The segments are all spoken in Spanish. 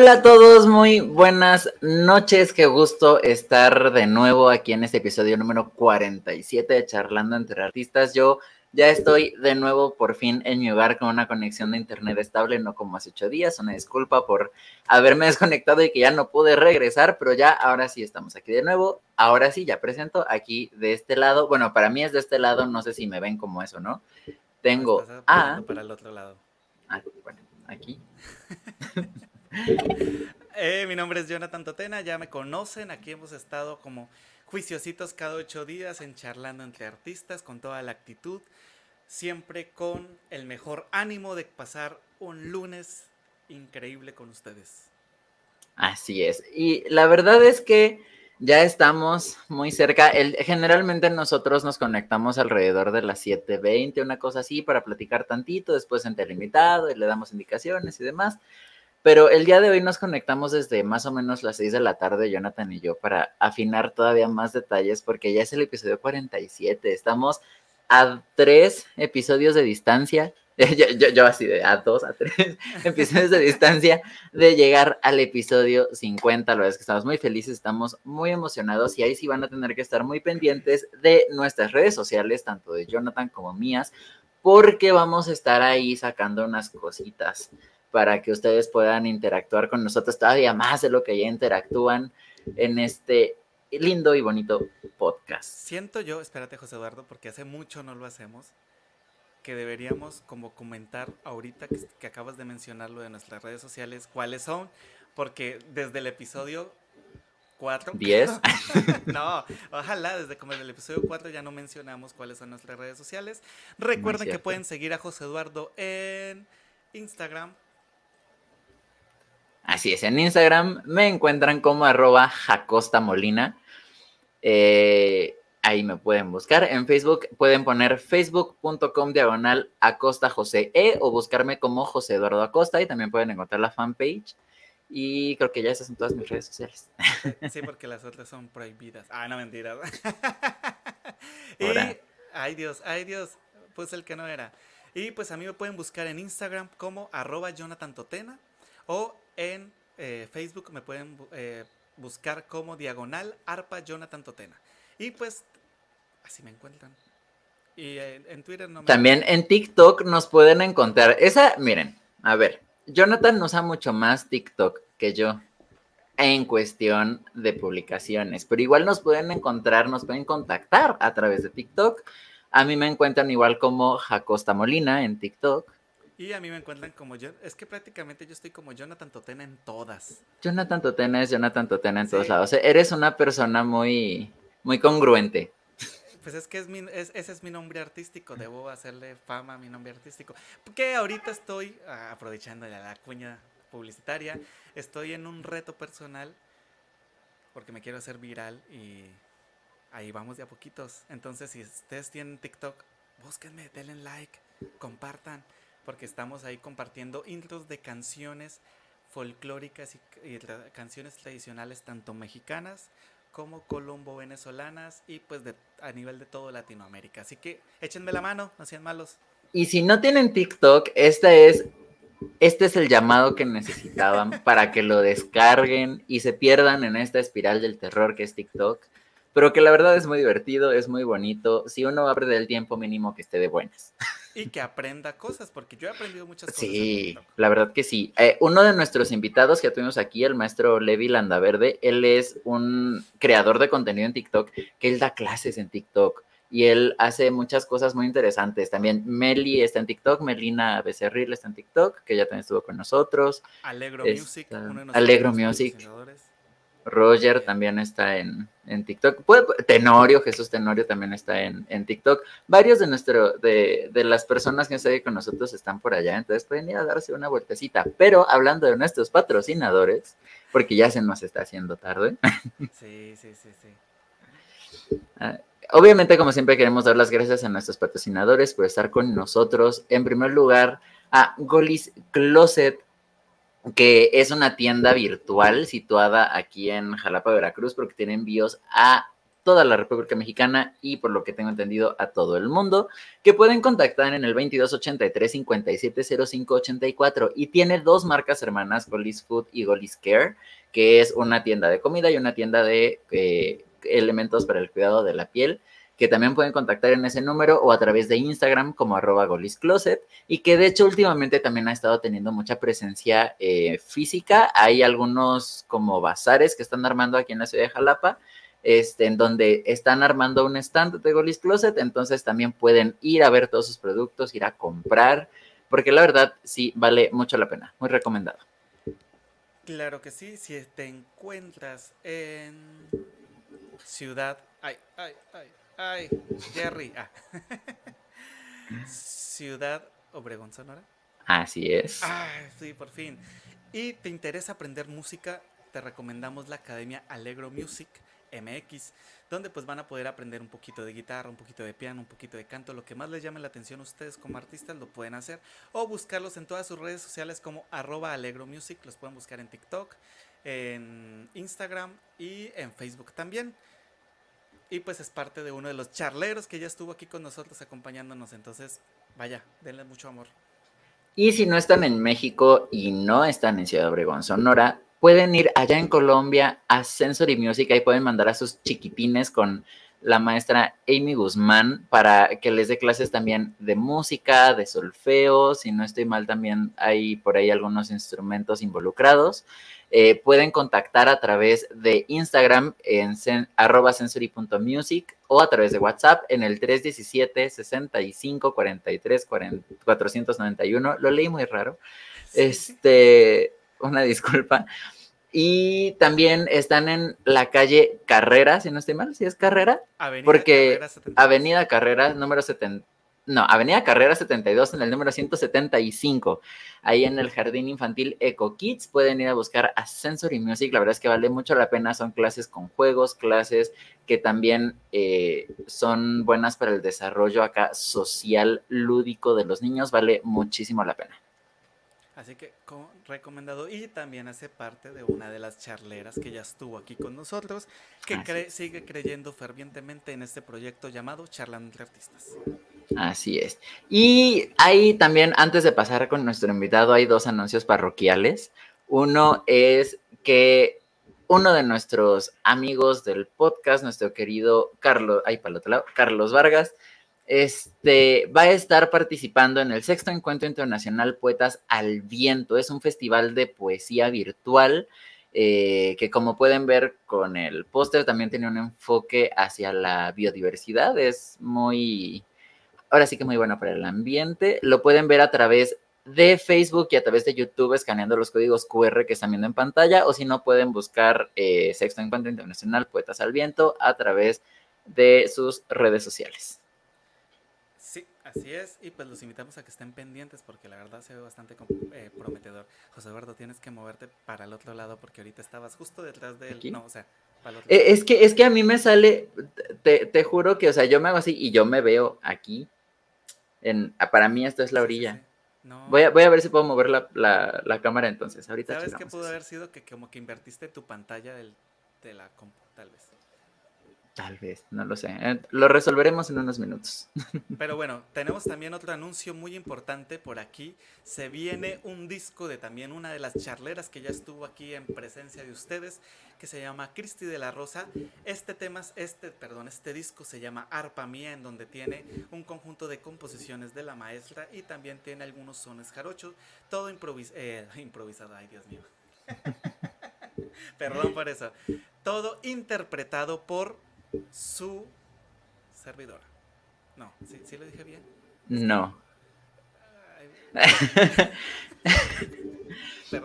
Hola a todos, muy buenas noches, qué gusto estar de nuevo aquí en este episodio número 47 de Charlando entre Artistas. Yo ya estoy de nuevo por fin en mi hogar con una conexión de internet estable, no como hace ocho días. Una disculpa por haberme desconectado y que ya no pude regresar, pero ya ahora sí estamos aquí de nuevo. Ahora sí, ya presento aquí de este lado. Bueno, para mí es de este lado, no sé si me ven como eso, ¿no? Tengo a... Para el otro lado. Ah, bueno, aquí. Eh, mi nombre es Jonathan Totena, ya me conocen, aquí hemos estado como juiciositos cada ocho días en charlando entre artistas con toda la actitud, siempre con el mejor ánimo de pasar un lunes increíble con ustedes. Así es, y la verdad es que ya estamos muy cerca. El, generalmente nosotros nos conectamos alrededor de las 7.20, una cosa así, para platicar tantito, después en limitado y le damos indicaciones y demás. Pero el día de hoy nos conectamos desde más o menos las 6 de la tarde, Jonathan y yo, para afinar todavía más detalles, porque ya es el episodio 47. Estamos a tres episodios de distancia. Yo, yo, así de a dos, a tres episodios de distancia de llegar al episodio 50. La verdad es que estamos muy felices, estamos muy emocionados y ahí sí van a tener que estar muy pendientes de nuestras redes sociales, tanto de Jonathan como mías, porque vamos a estar ahí sacando unas cositas para que ustedes puedan interactuar con nosotros todavía más de lo que ya interactúan en este lindo y bonito podcast. Siento yo, espérate José Eduardo, porque hace mucho no lo hacemos, que deberíamos como comentar ahorita que, acabas de mencionar lo de nuestras redes sociales, cuáles son, porque desde el episodio 4. 10. no, ojalá desde como el episodio 4 ya no mencionamos cuáles son nuestras redes sociales. Recuerden que pueden seguir a José Eduardo en Instagram, Así es, en Instagram me encuentran como arroba jacostamolina. Eh, ahí me pueden buscar. En Facebook pueden poner facebook.com diagonal Acosta José E o buscarme como José Eduardo Acosta y también pueden encontrar la fanpage. Y creo que ya esas son todas mis redes sociales. Sí, porque las otras son prohibidas. Ah, no, mentira. y, ay Dios, ay Dios, pues el que no era. Y pues a mí me pueden buscar en Instagram como arroba Jonathan Totena o en eh, Facebook me pueden eh, buscar como diagonal arpa Jonathan Totena. Y pues así me encuentran. Y eh, en Twitter no me... También en TikTok nos pueden encontrar. Esa, miren, a ver, Jonathan usa mucho más TikTok que yo en cuestión de publicaciones, pero igual nos pueden encontrar, nos pueden contactar a través de TikTok. A mí me encuentran igual como Jacosta Molina en TikTok. Y a mí me encuentran como yo. Es que prácticamente yo estoy como Jonathan Totena en todas. Jonathan Totena es Jonathan Totena en todos lados. Eres una persona muy, muy congruente. Pues es que es mi, ese es mi nombre artístico. Debo hacerle fama a mi nombre artístico. Porque ahorita estoy, ah, aprovechando la cuña publicitaria, estoy en un reto personal porque me quiero hacer viral y ahí vamos de a poquitos. Entonces, si ustedes tienen TikTok, búsquenme, denle like, compartan porque estamos ahí compartiendo intros de canciones folclóricas y, canciones tradicionales tanto mexicanas como colombo-venezolanas y pues de, a nivel de todo Latinoamérica. Así que échenme la mano, no sean malos. Y si no tienen TikTok, este es, este es el llamado que necesitaban para que lo descarguen y se pierdan en esta espiral del terror que es TikTok pero que la verdad es muy divertido, es muy bonito. Si uno va a perder el tiempo mínimo que esté de buenas. Y que aprenda cosas, porque yo he aprendido muchas cosas. Sí, la verdad que sí. Eh, uno de nuestros invitados que tuvimos aquí, el maestro Levi Landaverde, él es un creador de contenido en TikTok, que él da clases en TikTok y él hace muchas cosas muy interesantes. También Meli está en TikTok, Melina Becerril está en TikTok, que ya también estuvo con nosotros. Alegro Music, uno de Alegro Music. Roger también está en, TikTok. Tenorio, Jesús Tenorio también está en, TikTok. Varios de nuestro, de, las personas que están con nosotros están por allá, entonces pueden ir a darse una vueltecita. Pero hablando de nuestros patrocinadores, porque ya se nos está haciendo tarde. Sí, sí, sí, sí. Ah, obviamente, como siempre, queremos dar las gracias a nuestros patrocinadores por estar con nosotros. En primer lugar, a Golis Closet, que es una tienda virtual situada aquí en Jalapa, Veracruz, porque tiene envíos a toda la República Mexicana y por lo que tengo entendido a todo el mundo, que pueden contactar en el 2283 570584 y tiene dos marcas hermanas, Golis Food y Golis Care, que es una tienda de comida y una tienda de eh, elementos para el cuidado de la piel que también pueden contactar en ese número o a través de Instagram como arroba goliscloset y que de hecho últimamente también ha estado teniendo mucha presencia eh, física. Hay algunos como bazares que están armando aquí en la ciudad de Jalapa, este, en donde están armando un stand de Golis Closet, entonces también pueden ir a ver todos sus productos, ir a comprar, porque la verdad sí vale mucho la pena, muy recomendado. Claro que sí, si te encuentras en Ciudad... Ay, ay, ay Ay, Jerry. Ah. Ciudad Obregón, Sonora. Así es. Ay, sí, por fin. Y te interesa aprender música, te recomendamos la Academia Alegro Music MX, donde pues van a poder aprender un poquito de guitarra, un poquito de piano, un poquito de canto, lo que más les llame la atención a ustedes como artistas lo pueden hacer o buscarlos en todas sus redes sociales como arroba Alegro Music, los pueden buscar en TikTok, en Instagram y en Facebook también. Y pues es parte de uno de los charleros que ya estuvo aquí con nosotros acompañándonos. Entonces, vaya, denle mucho amor. Y si no están en México y no están en Ciudad Obregón, Sonora, pueden ir allá en Colombia a Sensory Music. Ahí pueden mandar a sus chiquitines con la maestra Amy Guzmán para que les dé clases también de música, de solfeo. Si no estoy mal, también hay por ahí algunos instrumentos involucrados. Eh, pueden contactar a través de Instagram en arroba sensory.music o a través de WhatsApp en el 317 65 43 491. Lo leí muy raro. Este, una disculpa. Y también están en la calle Carrera, si no estoy mal, si es Carrera. Avenida porque Carrera Avenida Carrera, número 70, no, Avenida Carrera 72 en el número 175, ahí en el Jardín Infantil Eco Kids. Pueden ir a buscar a Sensory Music, la verdad es que vale mucho la pena, son clases con juegos, clases que también eh, son buenas para el desarrollo acá social, lúdico de los niños, vale muchísimo la pena. Así que recomendado y también hace parte de una de las charleras que ya estuvo aquí con nosotros, que sigue creyendo fervientemente en este proyecto llamado Charlando entre Artistas. Así es. Y ahí también, antes de pasar con nuestro invitado, hay dos anuncios parroquiales. Uno es que uno de nuestros amigos del podcast, nuestro querido Carlos, ay, para el otro lado, Carlos Vargas, este, va a estar participando en el sexto encuentro internacional Poetas al Viento. Es un festival de poesía virtual eh, que como pueden ver con el póster también tiene un enfoque hacia la biodiversidad. Es muy, ahora sí que muy bueno para el ambiente. Lo pueden ver a través de Facebook y a través de YouTube escaneando los códigos QR que están viendo en pantalla o si no pueden buscar eh, Sexto Encuentro Internacional Poetas al Viento a través de sus redes sociales. Así es, y pues los invitamos a que estén pendientes porque la verdad se ve bastante eh, prometedor. José Eduardo, tienes que moverte para el otro lado porque ahorita estabas justo detrás de él. No, o sea, para el otro eh, Es que, es que a mí me sale, te, juro que, o sea, yo me hago así y yo me veo aquí. En, ah, para mí esto es la orilla. Voy, a, voy a ver si puedo mover la, cámara entonces. Ahorita ¿Sabes qué pudo haber sido? Que como que invertiste tu pantalla del, de la compu, tal vez. Tal vez, no lo sé. Eh, lo resolveremos en unos minutos. Pero bueno, tenemos también otro anuncio muy importante por aquí. Se viene un disco de también una de las charleras que ya estuvo aquí en presencia de ustedes, que se llama Cristi de la Rosa. Este tema, este, perdón, este disco se llama Arpa Mía, en donde tiene un conjunto de composiciones de la maestra y también tiene algunos sones jarochos, todo eh, improvisado, ay Dios mío. Perdón por eso. Todo interpretado por su servidora. No, ¿sí, ¿sí lo dije bien? No.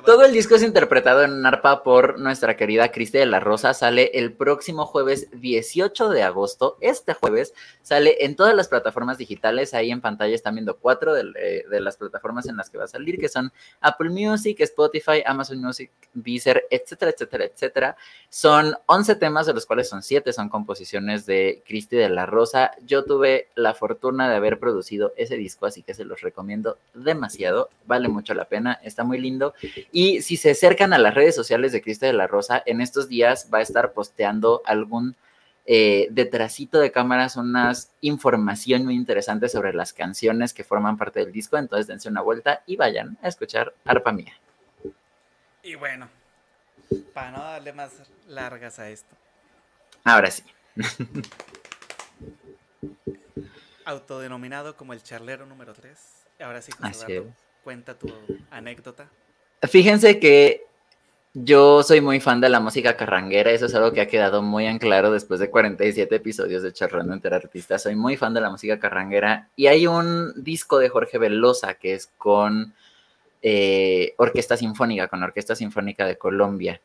Todo el disco es interpretado en arpa por nuestra querida Cristi de la Rosa. Sale el próximo jueves 18 de agosto. Este jueves sale en todas las plataformas digitales. Ahí en pantalla están viendo cuatro eh, de, las plataformas en las que va a salir, que son Apple Music, Spotify, Amazon Music, Deezer, etcétera, etcétera, etcétera. Son 11 temas, de los cuales son 7 son composiciones de Cristi de la Rosa. Yo tuve la fortuna de haber producido ese disco, así que se los recomiendo demasiado. Vale mucho la pena, está muy lindo. Y si se acercan a las redes sociales de Cristo de la Rosa, en estos días va a estar posteando algún eh, detrásito de cámaras unas información muy interesante sobre las canciones que forman parte del disco. Entonces dense una vuelta y vayan a escuchar Arpa Mía. Y bueno, para no darle más largas a esto. Ahora sí. Autodenominado como el charlero número 3. Ahora sí, José cuenta tu anécdota. Fíjense que yo soy muy fan de la música carranguera, eso es algo que ha quedado muy en claro después de 47 episodios de Charrando entre Artistas. Soy muy fan de la música carranguera y hay un disco de Jorge Velosa que es con eh, Orquesta Sinfónica, con Orquesta Sinfónica de Colombia,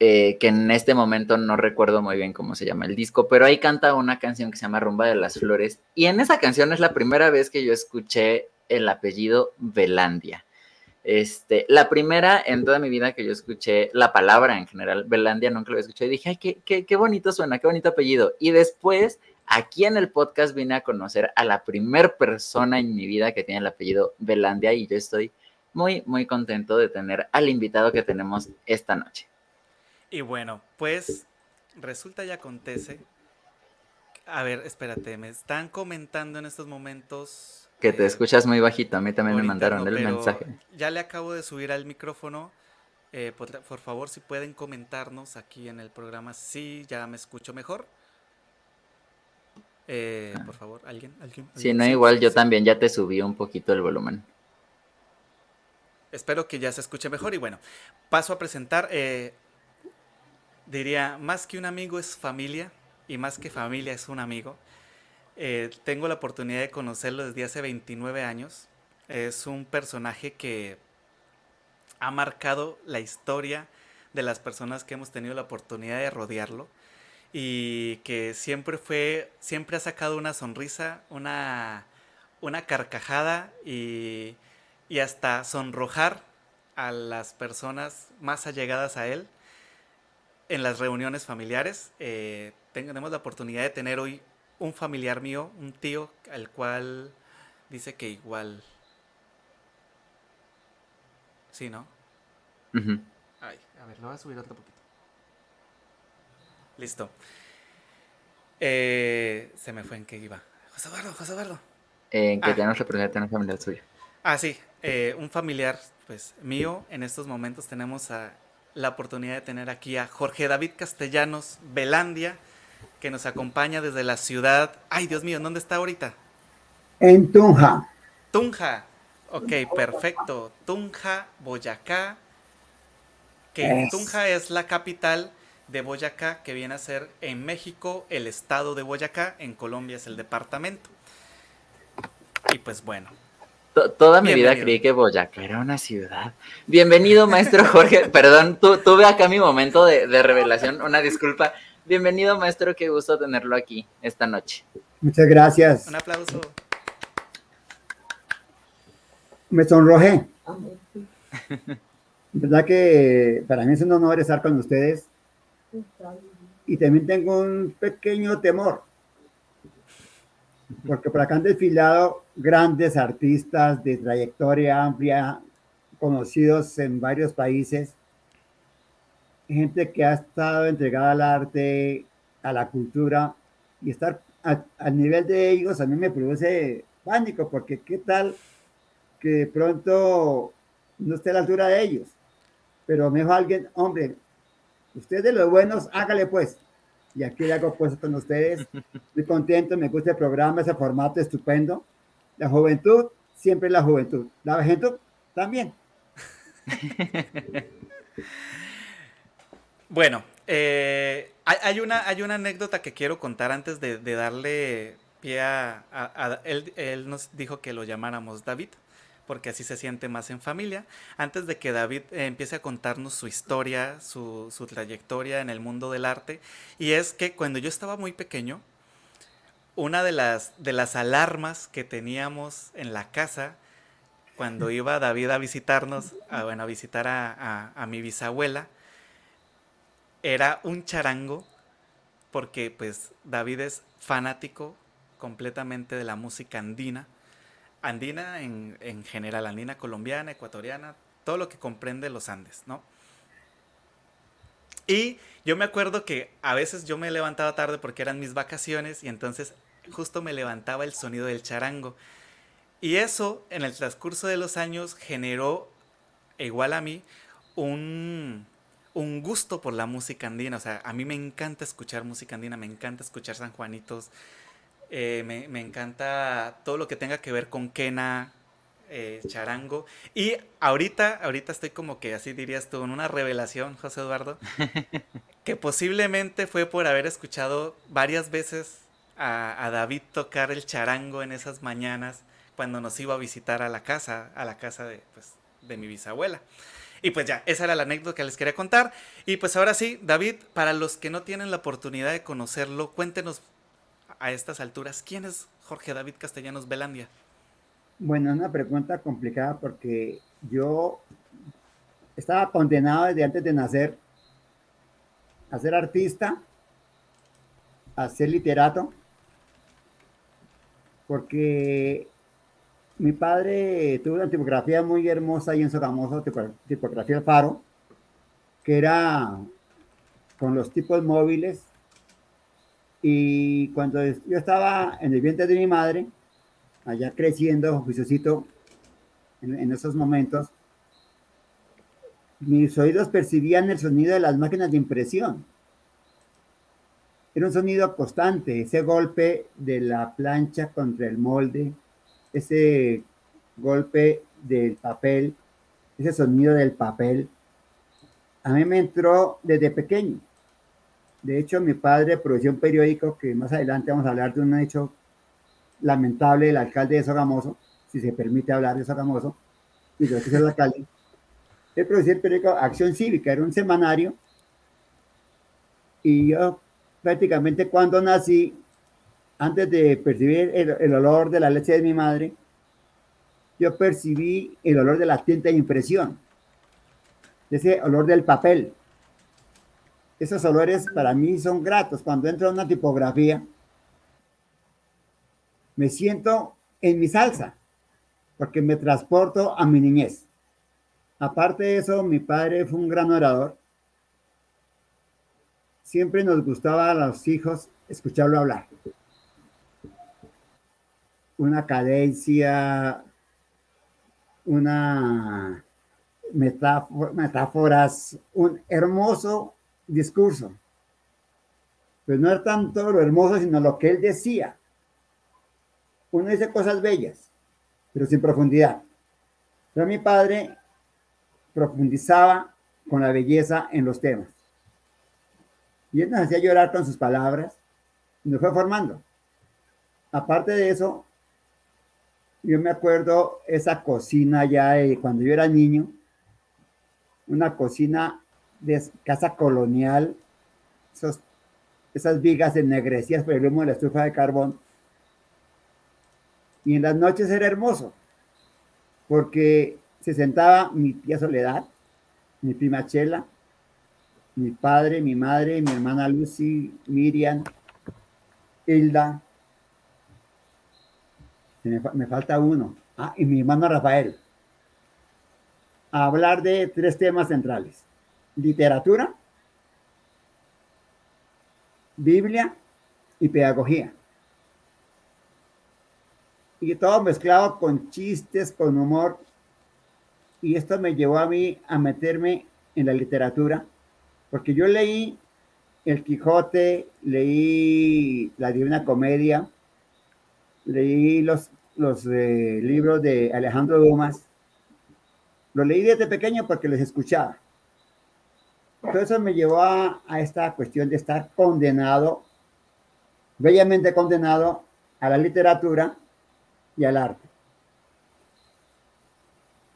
eh, que en este momento no recuerdo muy bien cómo se llama el disco, pero ahí canta una canción que se llama Rumba de las Flores y en esa canción es la primera vez que yo escuché el apellido Velandia. Este, la primera en toda mi vida que yo escuché la palabra en general, Belandia, nunca lo escuché y dije, ay, qué, qué, bonito suena, qué bonito apellido. Y después, aquí en el podcast vine a conocer a la primer persona en mi vida que tiene el apellido Belandia y yo estoy muy, muy contento de tener al invitado que tenemos esta noche. Y bueno, pues resulta y acontece. A ver, espérate, me están comentando en estos momentos que te escuchas muy bajito, a mí también me mandaron el mensaje. Ya le acabo de subir al micrófono. Eh, por, favor, si pueden comentarnos aquí en el programa si ya me escucho mejor. Eh, por favor, ¿alguien? ¿alguien? Si no, igual yo también ya te subí un poquito el volumen. Espero que ya se escuche mejor y bueno, paso a presentar. Eh, diría, más que un amigo es familia y más que familia es un amigo. Eh, tengo la oportunidad de conocerlo desde hace 29 años. Es un personaje que ha marcado la historia de las personas que hemos tenido la oportunidad de rodearlo y que siempre fue, siempre ha sacado una sonrisa, una, una carcajada y, y hasta sonrojar a las personas más allegadas a él en las reuniones familiares. Eh, tenemos la oportunidad de tener hoy un familiar mío, un tío, al cual dice que igual. Sí, ¿no? Ay, a ver, lo voy a subir otro poquito. Listo. Eh, se me fue en qué iba. José Eduardo, José Eduardo. En que ah. un familiar suyo. Ah, sí. Eh, un familiar, pues, mío. En estos momentos tenemos la oportunidad de tener aquí a Jorge David Castellanos Velandia que nos acompaña desde la ciudad. Ay, Dios mío, ¿dónde está ahorita? En Tunja. Tunja. Ok, perfecto. Tunja, Boyacá. Que Tunja es la capital de Boyacá, que viene a ser en México el estado de Boyacá, en Colombia es el departamento. Y pues bueno. Toda mi vida creí que Boyacá era una ciudad. Bienvenido, maestro Jorge. Perdón, tuve acá mi momento de, de revelación. Una disculpa. Bienvenido, maestro, qué gusto tenerlo aquí esta noche. Muchas gracias. Un aplauso. Me sonrojé. verdad que para mí es un honor estar con ustedes. Y también tengo un pequeño temor. Porque por acá han desfilado grandes artistas de trayectoria amplia, conocidos en varios países gente que ha estado entregada al arte, a la cultura, y estar al nivel de ellos a mí me produce pánico, porque qué tal que de pronto no esté a la altura de ellos. Pero me dijo alguien, hombre, usted de los buenos, hágale pues. Y aquí le hago pues con ustedes. Estoy contento, me gusta el programa, ese formato estupendo. La juventud, siempre la juventud. La juventud también. Bueno, eh, hay, una, hay una anécdota que quiero contar antes de, darle pie a... él, nos dijo que lo llamáramos David, porque así se siente más en familia. Antes de que David eh, empiece a contarnos su historia, su, su trayectoria en el mundo del arte, y es que cuando yo estaba muy pequeño, una de las, de las alarmas que teníamos en la casa cuando iba David a visitarnos, a, bueno, a visitar a, a mi bisabuela, era un charango, porque pues David es fanático completamente de la música andina, andina en, en general, andina colombiana, ecuatoriana, todo lo que comprende los Andes, ¿no? Y Yo me acuerdo que a veces yo me levantaba tarde porque eran mis vacaciones y entonces justo me levantaba el sonido del charango. Y eso en el transcurso de los años generó, igual a mí, un, un gusto por la música andina. O sea, a mí me encanta escuchar música andina, me encanta escuchar San Juanitos, eh, me, me, encanta todo lo que tenga que ver con quena, eh, charango. Y ahorita, ahorita estoy como que así dirías tú, en una revelación, José Eduardo, que posiblemente fue por haber escuchado varias veces a, a David tocar el charango en esas mañanas cuando nos iba a visitar a la casa, a la casa de, pues, de mi bisabuela. Y pues ya, esa era la anécdota que les quería contar. Y pues ahora sí, David, para los que no tienen la oportunidad de conocerlo, cuéntenos a estas alturas, ¿quién es Jorge David Castellanos Belandia? Bueno, una pregunta complicada porque yo estaba condenado desde antes de nacer a ser artista, a ser literato, porque mi padre tuvo una tipografía muy hermosa y en Sogamoso, tipografía Faro, que era con los tipos móviles. Y cuando yo estaba en el vientre de mi madre, allá creciendo, juiciosito, en, en esos momentos, mis oídos percibían el sonido de las máquinas de impresión. Era un sonido constante, ese golpe de la plancha contra el molde, ese golpe del papel, ese sonido del papel, a mí me entró desde pequeño. De hecho, mi padre produjo un periódico que más adelante vamos a hablar de un hecho lamentable del alcalde de Sogamoso, si se permite hablar de Sogamoso, y yo que es el alcalde. Él produjo el periódico Acción Cívica, era un semanario, y yo prácticamente cuando nací antes de percibir el, olor de la leche de mi madre, yo percibí el olor de la tinta de impresión, ese olor del papel. Esos olores para mí son gratos. Cuando entro a una tipografía, me siento en mi salsa, porque me transporto a mi niñez. Aparte de eso, mi padre fue un gran orador. Siempre nos gustaba a los hijos escucharlo hablar una cadencia, una metáforas, un hermoso discurso. Pues no es tanto lo hermoso, sino lo que él decía. Uno dice cosas bellas, pero sin profundidad. Pero mi padre profundizaba con la belleza en los temas. Y él nos hacía llorar con sus palabras y nos fue formando. Aparte de eso, yo me acuerdo esa cocina ya de cuando yo era niño, una cocina de casa colonial, esas vigas ennegrecidas por el humo de la estufa de carbón. Y en las noches era hermoso, porque se sentaba mi tía Soledad, mi prima Chela, mi padre, mi madre, mi hermana Lucy, Miriam, Hilda, me, falta uno. Ah, y mi hermano Rafael. A hablar de tres temas centrales. Literatura, Biblia y pedagogía. Y todo mezclado con chistes, con humor. Y esto me llevó a mí a meterme en la literatura, porque yo leí El Quijote, leí La Divina Comedia, leí los, los eh, libros de Alejandro Dumas. Los leí desde pequeño porque les escuchaba. Todo eso me llevó a, a esta cuestión de estar condenado, bellamente condenado a la literatura y al arte.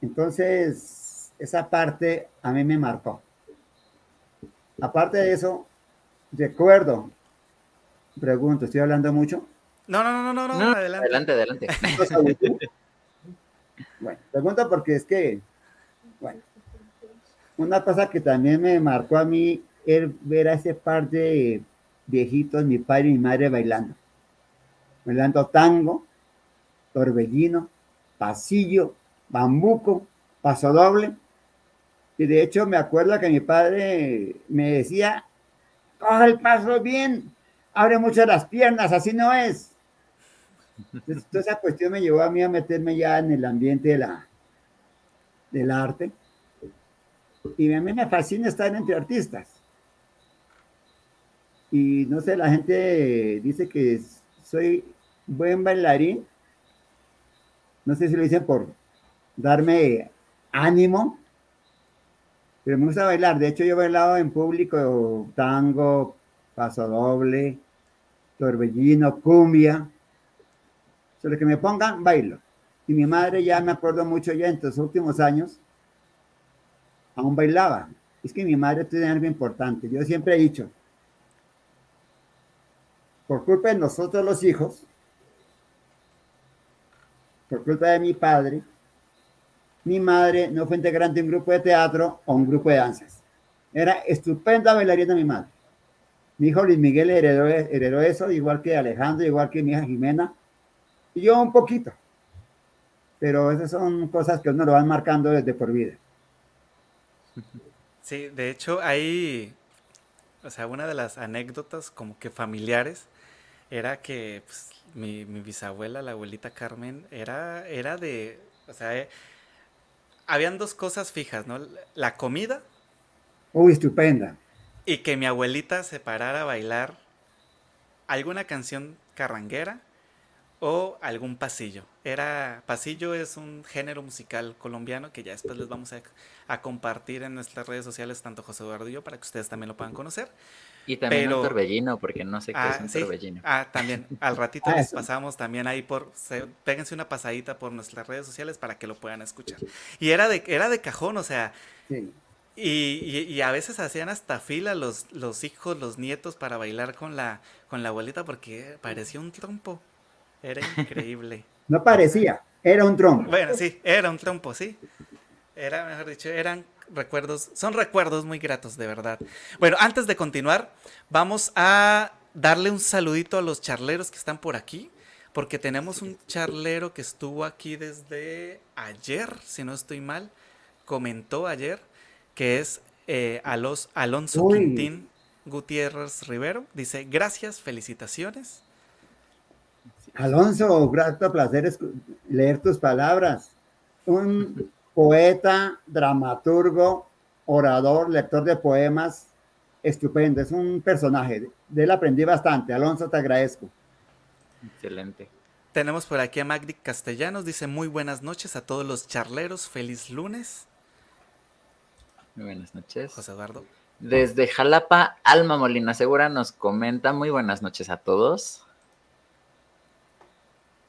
Entonces, esa parte a mí me marcó. Aparte de eso, recuerdo, pregunto, ¿estoy hablando mucho? No, no, no, no, no, adelante. Adelante, bueno, pregunta porque es que, bueno, una cosa que también me marcó a mí es ver a ese par de viejitos, mi padre y mi madre bailando. Bailando tango, torbellino, pasillo, bambuco, paso doble. Y de hecho me acuerdo que mi padre me decía coja el paso bien, abre mucho las piernas, así no es. Entonces, toda esa cuestión me llevó a mí a meterme ya en el ambiente de la, del arte. Y a mí me fascina estar entre artistas. Y no sé, la gente dice que soy buen bailarín. No sé si lo dicen por darme ánimo, pero me gusta bailar. De hecho, yo he bailado en público tango, paso doble, torbellino, cumbia. Sobre que me pongan, bailo. Y mi madre ya me acuerdo mucho ya en los últimos años, aún bailaba. Es que mi madre tiene algo importante. Yo siempre he dicho, por culpa de nosotros los hijos, por culpa de mi padre, mi madre no fue integrante de un grupo de teatro o un grupo de danzas. Era estupenda bailarina mi madre. Mi hijo Luis Miguel heredó, heredó eso, igual que Alejandro, igual que mi hija Jimena, y yo un poquito. Pero esas son cosas que uno lo van marcando desde por vida. Sí, de hecho hay, o sea, una de las anécdotas como que familiares era que pues, mi, bisabuela, la abuelita Carmen, era, era de, o sea, eh, habían dos cosas fijas, ¿no? La comida. Uy, estupenda. Y que mi abuelita se parara a bailar alguna canción carranguera o algún pasillo. Era pasillo es un género musical colombiano que ya después les vamos a, a compartir en nuestras redes sociales tanto José Eduardo y yo para que ustedes también lo puedan conocer. Y también un torbellino, porque no sé qué es ah, un torbellino. Ah, también. Al ratito ah, les pasamos también ahí por. péguense una pasadita por nuestras redes sociales para que lo puedan escuchar. Y era de, era de cajón, o sea. Sí. Y, y, a veces hacían hasta fila los, los hijos, los nietos para bailar con la, con la abuelita porque parecía un trompo. Era increíble. no parecía, era un trompo. Bueno, sí, era un trompo, sí. Era, mejor dicho, eran recuerdos, son recuerdos muy gratos, de verdad. Bueno, antes de continuar, vamos a darle un saludito a los charleros que están por aquí, porque tenemos un charlero que estuvo aquí desde ayer, si no estoy mal, comentó ayer, que es eh, los Alonso Quintín Gutiérrez Rivero. Dice, gracias, felicitaciones. Alonso, grato placer leer tus palabras. Un poeta, dramaturgo, orador, lector de poemas, estupendo, es un personaje. De él aprendí bastante. Alonso, te agradezco. Excelente. Tenemos por aquí a Magdi Castellanos, dice muy buenas noches a todos los charleros, feliz lunes. Muy buenas noches. José Eduardo. Desde Jalapa, Alma Molina Segura nos comenta muy buenas noches a todos.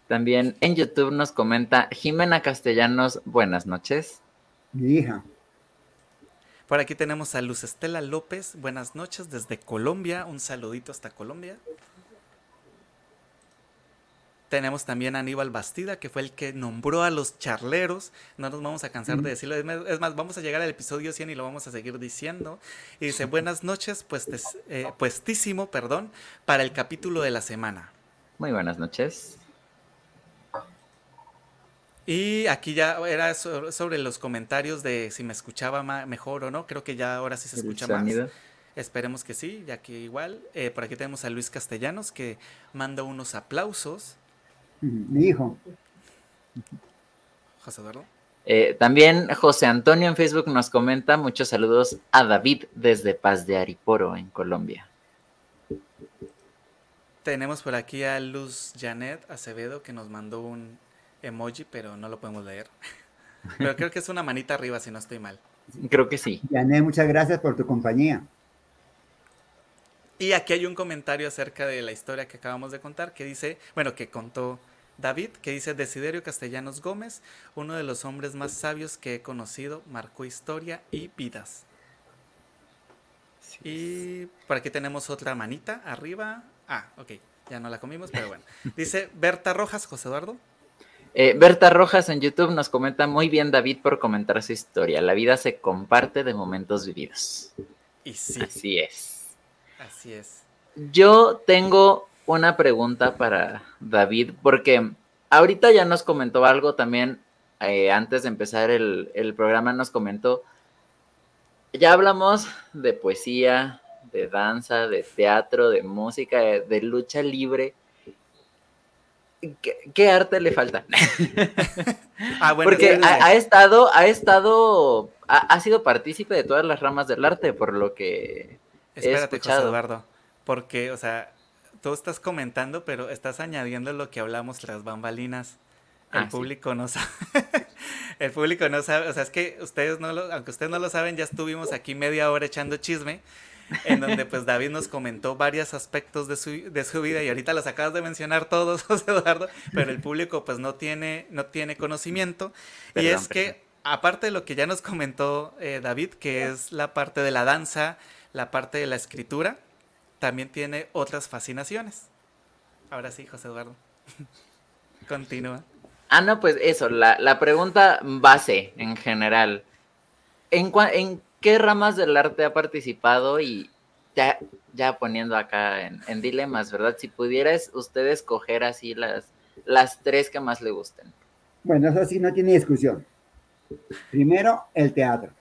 También en YouTube nos comenta Jimena Castellanos, buenas noches. Mi hija. Por aquí tenemos a Luz Estela López, buenas noches desde Colombia, un saludito hasta Colombia. Tenemos también a Aníbal Bastida, que fue el que nombró a los charleros. No nos vamos a cansar de decirlo. Es más, vamos a llegar al episodio 100 y lo vamos a seguir diciendo. Y dice, buenas noches, pues, eh, puestísimo, perdón, para el capítulo de la semana. Muy buenas noches. Y aquí ya era sobre los comentarios de si me escuchaba mejor o no. Creo que ya ahora sí se escucha más. Esperemos que sí, ya que igual. Eh, por aquí tenemos a Luis Castellanos que manda unos aplausos. Mi hijo. José Eduardo. Eh, también José Antonio en Facebook nos comenta muchos saludos a David desde Paz de Ariporo, en Colombia. Tenemos por aquí a Luz Janet Acevedo que nos mandó un emoji, pero no lo podemos leer. Pero creo que es una manita arriba, si no estoy mal. Creo que sí. Yané, muchas gracias por tu compañía. Y aquí hay un comentario acerca de la historia que acabamos de contar, que dice, bueno, que contó David, que dice, Desiderio Castellanos Gómez, uno de los hombres más sabios que he conocido, marcó historia y vidas. Y por aquí tenemos otra manita arriba. Ah, ok, ya no la comimos, pero bueno. Dice Berta Rojas, José Eduardo. Eh, Berta Rojas en YouTube nos comenta muy bien David por comentar su historia. La vida se comparte de momentos vividos. Y sí. Así es. Así es. Yo tengo una pregunta para David, porque ahorita ya nos comentó algo también, eh, antes de empezar el, el programa nos comentó, ya hablamos de poesía, de danza, de teatro, de música, de, lucha libre. ¿Qué, arte le falta? ah, bueno, Porque ha, estado, ha estado, ha, sido partícipe de todas las ramas del arte, por lo que Espérate, he escuchado. Eduardo, porque, o sea, tú estás comentando, pero estás añadiendo lo que hablamos las bambalinas. El ah, público no sabe. el público no sabe. O sea, es que ustedes no lo, aunque ustedes no lo saben, ya estuvimos aquí media hora echando chisme. En donde pues David nos comentó varios aspectos de su, de su vida y ahorita los acabas de mencionar todos, José Eduardo, pero el público pues no tiene, no tiene conocimiento. y es que, aparte de lo que ya nos comentó eh, David, que es la parte de la danza, la parte de la escritura, también tiene otras fascinaciones. Ahora sí, José Eduardo. Continúa. Ah, no, pues eso, la, la pregunta base en general. ¿En, ¿En, qué ramas del arte ha participado? Y ya, ya poniendo acá en, en, dilemas, ¿verdad? Si pudieras usted escoger así las, las tres que más le gusten. Bueno, eso sí no tiene discusión. Primero, el teatro.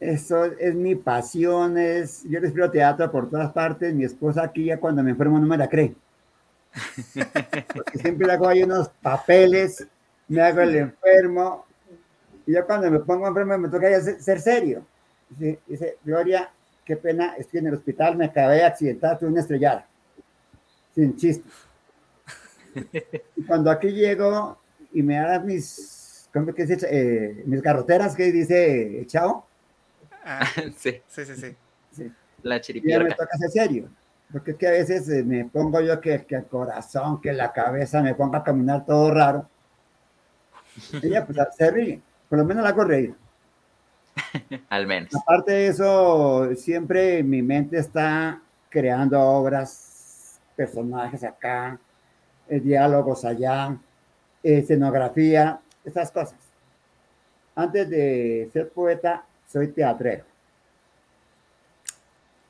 Eso es mi pasión, es, yo respiro teatro por todas partes, mi esposa aquí ya cuando me enfermo no me la cree. Porque siempre hago ahí unos papeles, me hago el enfermo, y yo cuando me pongo enfermo me toca ya ser, serio. Dice, Gloria, qué pena, estoy en el hospital, me acabé de accidentar, tuve una estrellada. Sin chiste. Y cuando aquí llego y me dan mis, ¿cómo que dice? Eh, mis garroteras que dice Chao. Ah, sí. sí, sí, sí. La chiripiorca. Y me toca ser serio. Porque es que a veces eh, me pongo yo que, que, el corazón, que la cabeza me ponga a caminar todo raro. Ella pues se ríe, por lo menos la reír. Al menos. Aparte de eso, siempre mi mente está creando obras, personajes acá, eh, diálogos allá, escenografía, esas cosas. Antes de ser poeta, soy teatrero.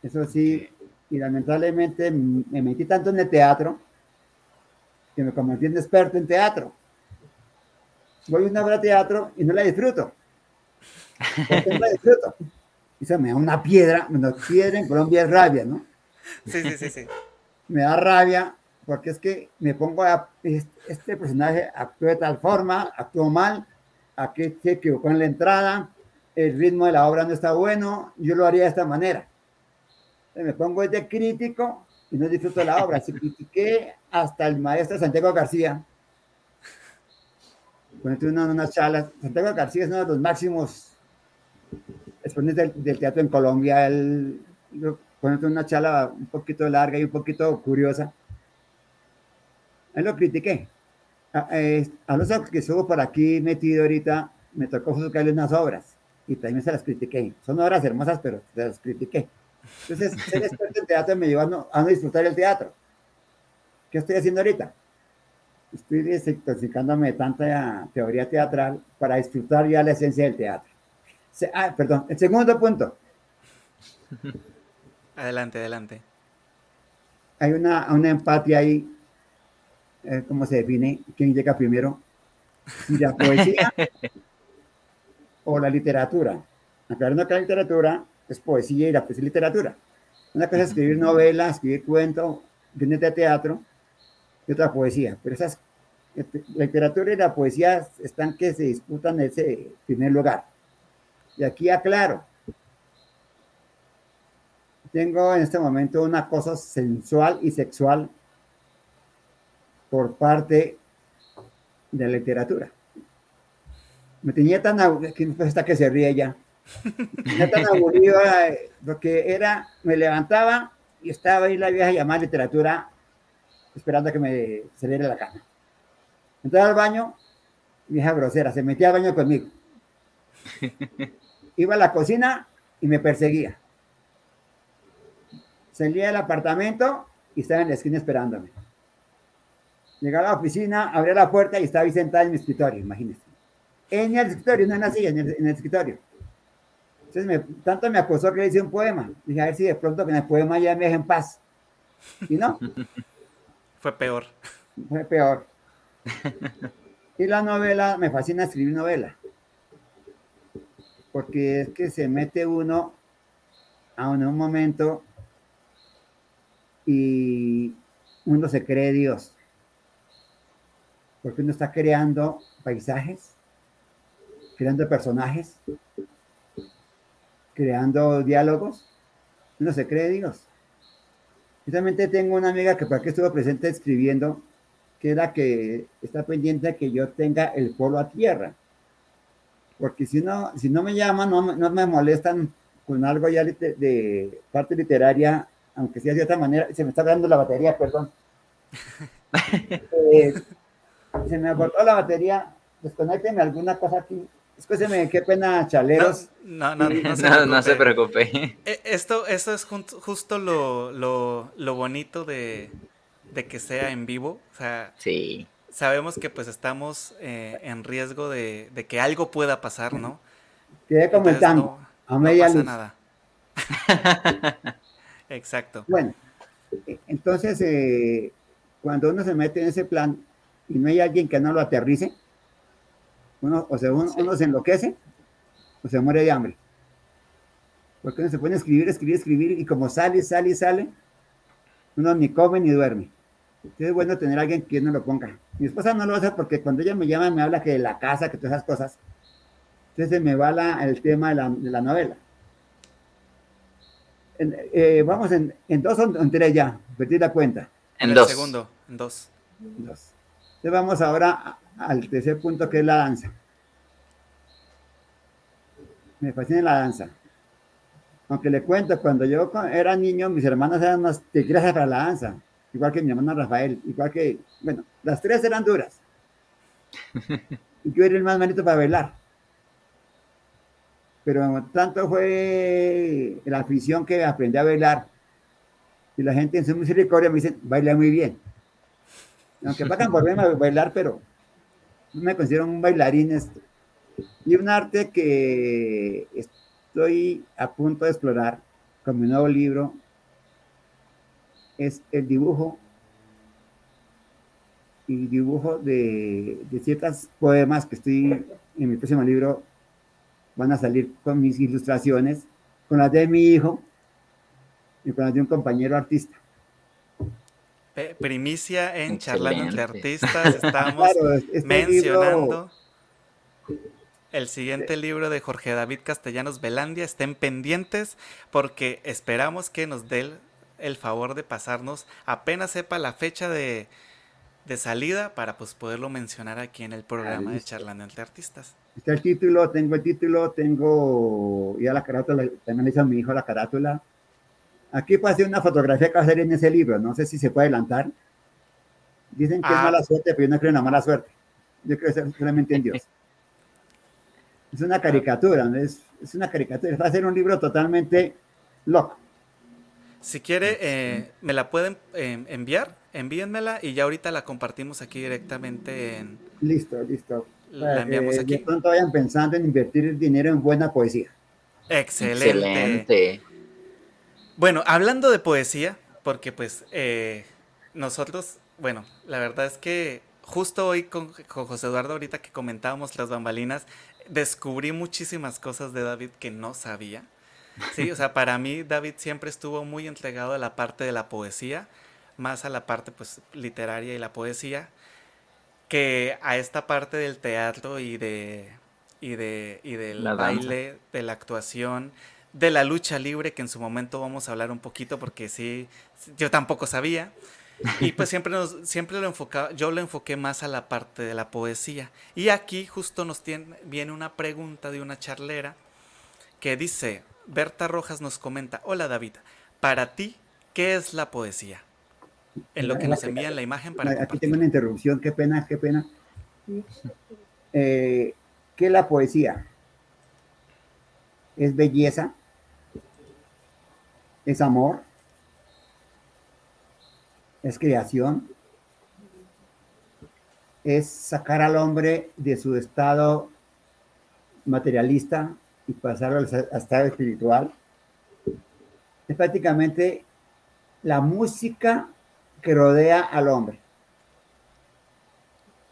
Eso sí, y lamentablemente me metí tanto en el teatro que me convertí en experto en teatro. Voy a una obra de teatro y no la disfruto. no la disfruto. Y se me da una piedra, una piedra en Colombia es rabia, ¿no? Sí, sí, sí, sí. Me da rabia porque es que me pongo a, este personaje actúa de tal forma, actuó mal, aquí se equivocó en la entrada, el ritmo de la obra no está bueno, yo lo haría de esta manera me pongo de crítico y no disfruto la obra. Si critiqué hasta el maestro Santiago García. Cuando una, unas charlas, Santiago García es uno de los máximos exponentes del, teatro en Colombia. Él, cuando una charla un poquito larga y un poquito curiosa, él lo critiqué. A, los que estuvo por aquí metido ahorita, me tocó juzgarle unas obras y también se las critiqué. Son obras hermosas, pero se las critiqué. Entonces, ser experto en teatro me llevó a no, disfrutar el teatro. ¿Qué estoy haciendo ahorita? Estoy desintoxicándome de tanta teoría teatral para disfrutar ya la esencia del teatro. ah, perdón, el segundo punto. Adelante, adelante. Hay una, una empatía ahí. Eh, ¿Cómo se define? ¿Quién llega primero? ¿La poesía o la literatura? Aclarando que la literatura es poesía y la poesía es literatura. Una cosa es escribir novela, escribir cuento, viene de teatro, y otra poesía. Pero esas, la literatura y la poesía están que se disputan ese primer lugar. Y aquí aclaro, tengo en este momento una cosa sensual y sexual por parte de la literatura. Me tenía tan... que está que se ríe ya ya tan aburrido, porque era, me levantaba y estaba ahí la vieja llamada literatura esperando que me saliera la cama. Entraba al baño, vieja grosera, se metía al baño conmigo. Iba a la cocina y me perseguía. Salía del apartamento y estaba en la esquina esperándome. Llegaba a la oficina, abría la puerta y estaba ahí sentada en mi escritorio, imagínense. En el escritorio, no en la silla, en el escritorio. Entonces, me, tanto me acosó que le hice un poema. Dije, a ver si de pronto que en el poema ya me deje en paz. Y no. Fue peor. Fue peor. Y la novela, me fascina escribir novela. Porque es que se mete uno a un momento y uno se cree Dios. Porque uno está creando paisajes, creando personajes, creando diálogos. Uno se cree Dios. Yo tengo una amiga que para que estuvo presente escribiendo, que es la que está pendiente de que yo tenga el polo a tierra. Porque si no, si no me llaman, no, no me molestan con algo ya de, parte literaria, aunque sea de otra manera. Se me está dando la batería, perdón. Eh, se me abortó la batería. Desconécteme alguna cosa aquí. Escúcheme, qué pena, chaleros. No, no, no, se, preocupe. E, esto, esto es justo lo, lo, lo bonito de, de, que sea en vivo. O sea, sí. sabemos que pues estamos eh, en riesgo de, de, que algo pueda pasar, ¿no? Quedé comentando. a media no pasa nada. Exacto. Bueno, entonces, eh, cuando uno se mete en ese plan y no hay alguien que no lo aterrice, uno, o sea, uno, se enloquece o se muere de hambre. Porque uno se pone a escribir, escribir, escribir, y como sale, sale, sale, uno ni come ni duerme. Entonces es bueno tener a alguien que no lo ponga. Mi esposa no lo hace porque cuando ella me llama me habla que de la casa, que todas esas cosas. Entonces me va la, el tema de la, novela. Eh, vamos en, dos o en tres ya, perdí la cuenta. En, dos. segundo, en dos. dos. Entonces vamos ahora al tercer punto que es la danza. Me fascina la danza. Aunque le cuento, cuando yo era niño, mis hermanas eran más tigresas para la danza, igual que mi hermano Rafael, igual que, bueno, las tres eran duras. Y yo era el más malito para bailar. Pero tanto fue la afición que aprendí a bailar. Y la gente en su misericordia me dice, baila muy bien. Aunque pagan por a bailar, pero me considero un bailarín esto. Y un arte que estoy a punto de explorar con mi nuevo libro es el dibujo y dibujo de, de ciertos poemas que estoy en mi próximo libro van a salir con mis ilustraciones, con las de mi hijo y con las de un compañero artista. Primicia en Charlando entre Artistas. Estamos este mencionando el siguiente libro de Jorge David Castellanos Velandia. Estén pendientes porque esperamos que nos dé el, favor de pasarnos apenas sepa la fecha de, salida para pues poderlo mencionar aquí en el programa de Charlando entre Artistas. Está el título, tengo el título, tengo ya la carátula, también le hizo a mi hijo la carátula Aquí pasé una fotografía que va a salir en ese libro, no sé si se puede adelantar. Dicen que es ah. mala suerte, pero yo no creo en la mala suerte. Yo creo solamente en Dios. Es una caricatura, es, es una caricatura. Va a ser un libro totalmente loco. Si quiere, eh, me la pueden eh, enviar, envíenmela y ya ahorita la compartimos aquí directamente en... Listo, listo. La enviamos aquí. De pronto vayan pensando en invertir el dinero en buena poesía. Excelente. Excelente. Bueno, hablando de poesía, porque pues eh, nosotros, bueno, la verdad es que justo hoy con, José Eduardo, ahorita que comentábamos las bambalinas, descubrí muchísimas cosas de David que no sabía. Sí, o sea, para mí David siempre estuvo muy entregado a la parte de la poesía, más a la parte pues literaria y la poesía, que a esta parte del teatro y de y de y del baile, de la actuación de la lucha libre, que en su momento vamos a hablar un poquito, porque sí, yo tampoco sabía. Y pues siempre, nos, siempre lo enfocaba, yo lo enfoqué más a la parte de la poesía. Y aquí justo nos tiene, viene una pregunta de una charlera que dice, Berta Rojas nos comenta, hola David, para ti, ¿qué es la poesía? En lo que nos envían la imagen para... Aquí tengo una interrupción, qué pena, qué pena. Eh, ¿Qué es la poesía? Es belleza, es amor, es creación, es sacar al hombre de su estado materialista y pasarlo al estado espiritual. Es prácticamente la música que rodea al hombre.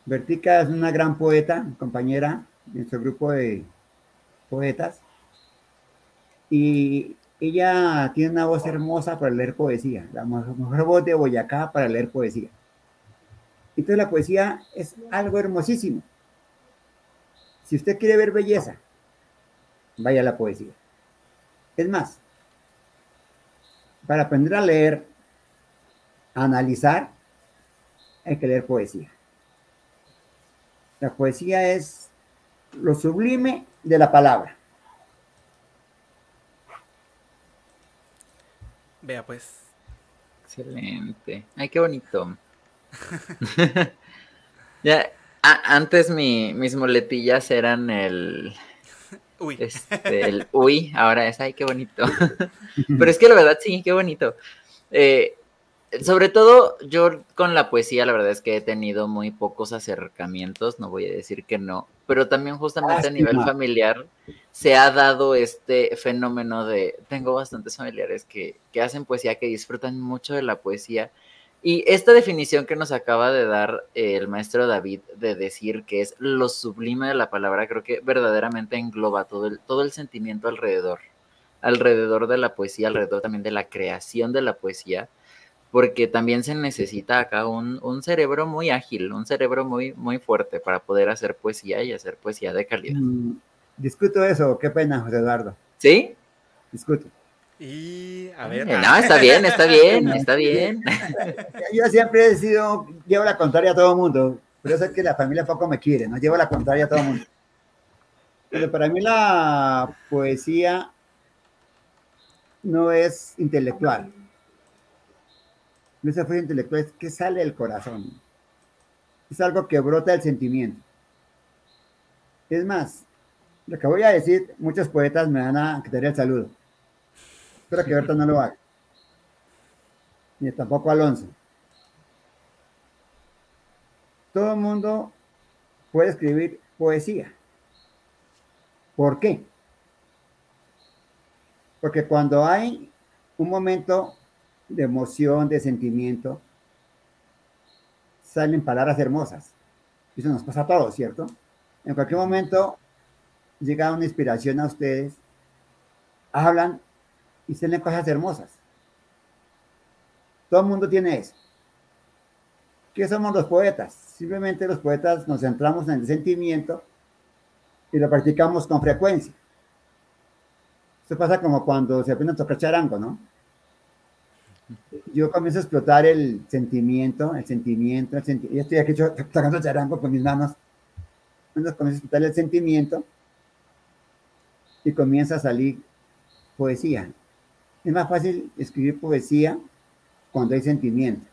Vertica es una gran poeta, compañera de nuestro grupo de poetas, y ella tiene una voz hermosa para leer poesía, la mejor voz de Boyacá para leer poesía. Entonces la poesía es algo hermosísimo. Si usted quiere ver belleza, vaya a la poesía. Es más, para aprender a leer, a analizar, hay que leer poesía. La poesía es lo sublime de la palabra. Vea pues. Excelente. Ay, qué bonito. ya, antes mis muletillas eran el. Uy. Este, el uy, ahora es, ay, qué bonito. Pero es que la verdad, sí, qué bonito. Eh, sobre todo yo con la poesía, la verdad es que he tenido muy pocos acercamientos, no voy a decir que no, pero también justamente a nivel familiar se ha dado este fenómeno de, tengo bastantes familiares que, que hacen poesía, que disfrutan mucho de la poesía. Y esta definición que nos acaba de dar el maestro David de decir que es lo sublime de la palabra, creo que verdaderamente engloba todo el, todo el sentimiento alrededor, alrededor de la poesía, alrededor también de la creación de la poesía porque también se necesita acá un, cerebro muy ágil, un cerebro muy, muy fuerte para poder hacer poesía y hacer poesía de calidad. Mm, discuto eso, qué pena, José Eduardo. ¿Sí? Discuto. Y a ver. No, está bien, está bien, está bien. Yo siempre he sido, llevo la contraria a todo el mundo, pero sé que la familia poco me quiere, no llevo la contraria a todo el mundo. Pero para mí la poesía no es intelectual esa fuerza intelectual es que sale del corazón. Es algo que brota del sentimiento. Es más, lo que voy a decir, muchos poetas me van a quitar el saludo. Espero que ahorita no lo haga. Ni tampoco Alonso. Todo el mundo puede escribir poesía. ¿Por qué? Porque cuando hay un momento de emoción, de sentimiento, salen palabras hermosas. Eso nos pasa a todos, ¿cierto? En cualquier momento llega una inspiración a ustedes, hablan y salen cosas hermosas. Todo el mundo tiene eso. ¿Qué somos los poetas? Simplemente los poetas nos centramos en el sentimiento y lo practicamos con frecuencia. Esto pasa como cuando se aprende a tocar charango, ¿no? Yo comienzo a explotar el sentimiento, el sentimiento, el sentimiento. Yo estoy aquí tocando charango con mis manos. Entonces comienzo a explotar el sentimiento y comienza a salir poesía. Es más fácil escribir poesía cuando hay sentimiento.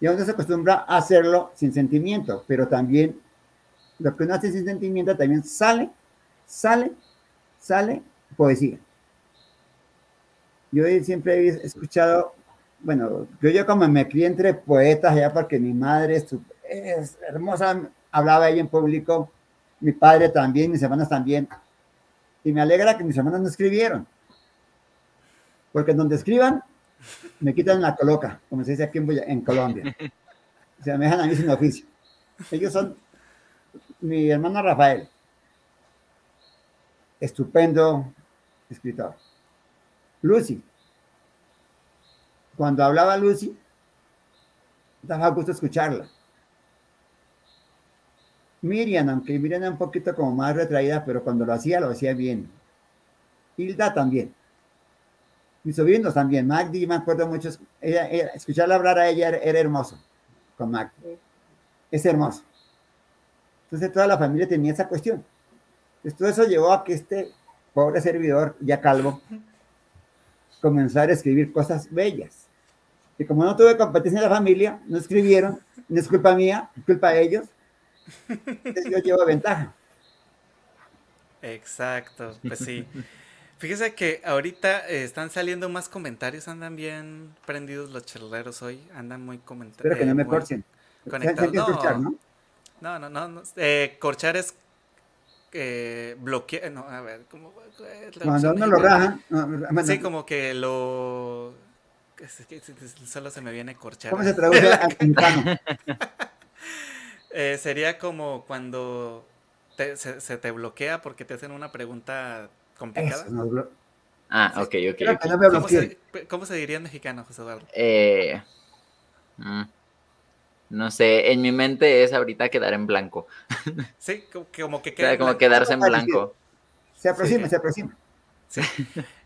Y uno se acostumbra a hacerlo sin sentimiento, pero también lo que uno hace sin sentimiento también sale, sale, sale poesía. Yo siempre he escuchado bueno, yo, yo como me crié entre poetas ya porque mi madre es, hermosa, hablaba ella en público, mi padre también, mis hermanas también, y me alegra que mis hermanas no escribieron, porque donde escriban, me quitan la coloca, como se dice aquí en, en Colombia, o sea, me dejan a mí sin oficio. Ellos son mi hermano Rafael, estupendo escritor. Lucy, cuando hablaba Lucy, daba gusto escucharla. Miriam, aunque Miriam era un poquito como más retraída, pero cuando lo hacía, lo hacía bien. Hilda también. Mis sobrinos también. Magdi, me acuerdo mucho, escucharla hablar a ella era, hermoso con Magdi. Es hermoso. Entonces toda la familia tenía esa cuestión. Entonces todo eso llevó a que este pobre servidor, ya calvo, comenzara a escribir cosas bellas. Y como no tuve competencia en la familia, no escribieron, no es culpa mía, es culpa de ellos. Entonces yo llevo ventaja. Exacto, pues sí. Fíjese que ahorita eh, están saliendo más comentarios, andan bien prendidos los charleros hoy, andan muy comentando. Espero que no me corchen. Conectados. No, ¿no? no, no, no, eh, corchar es eh, bloquear, no, a ver, ¿cómo? Cuando uno lo raja. sí, como que lo solo se me viene corchar. ¿Cómo se traduce a eh, sería como cuando se, te bloquea porque te hacen una pregunta complicada. Ah, ok, ok. Creo que ok. no me ¿Cómo se, cómo se diría en mexicano, José Eduardo? Eh, mm, no sé, en mi mente es ahorita quedar en blanco. Sí, como que, como O sea, quedarse en Parecido. blanco. Se aproxima, Sí. se aproxima.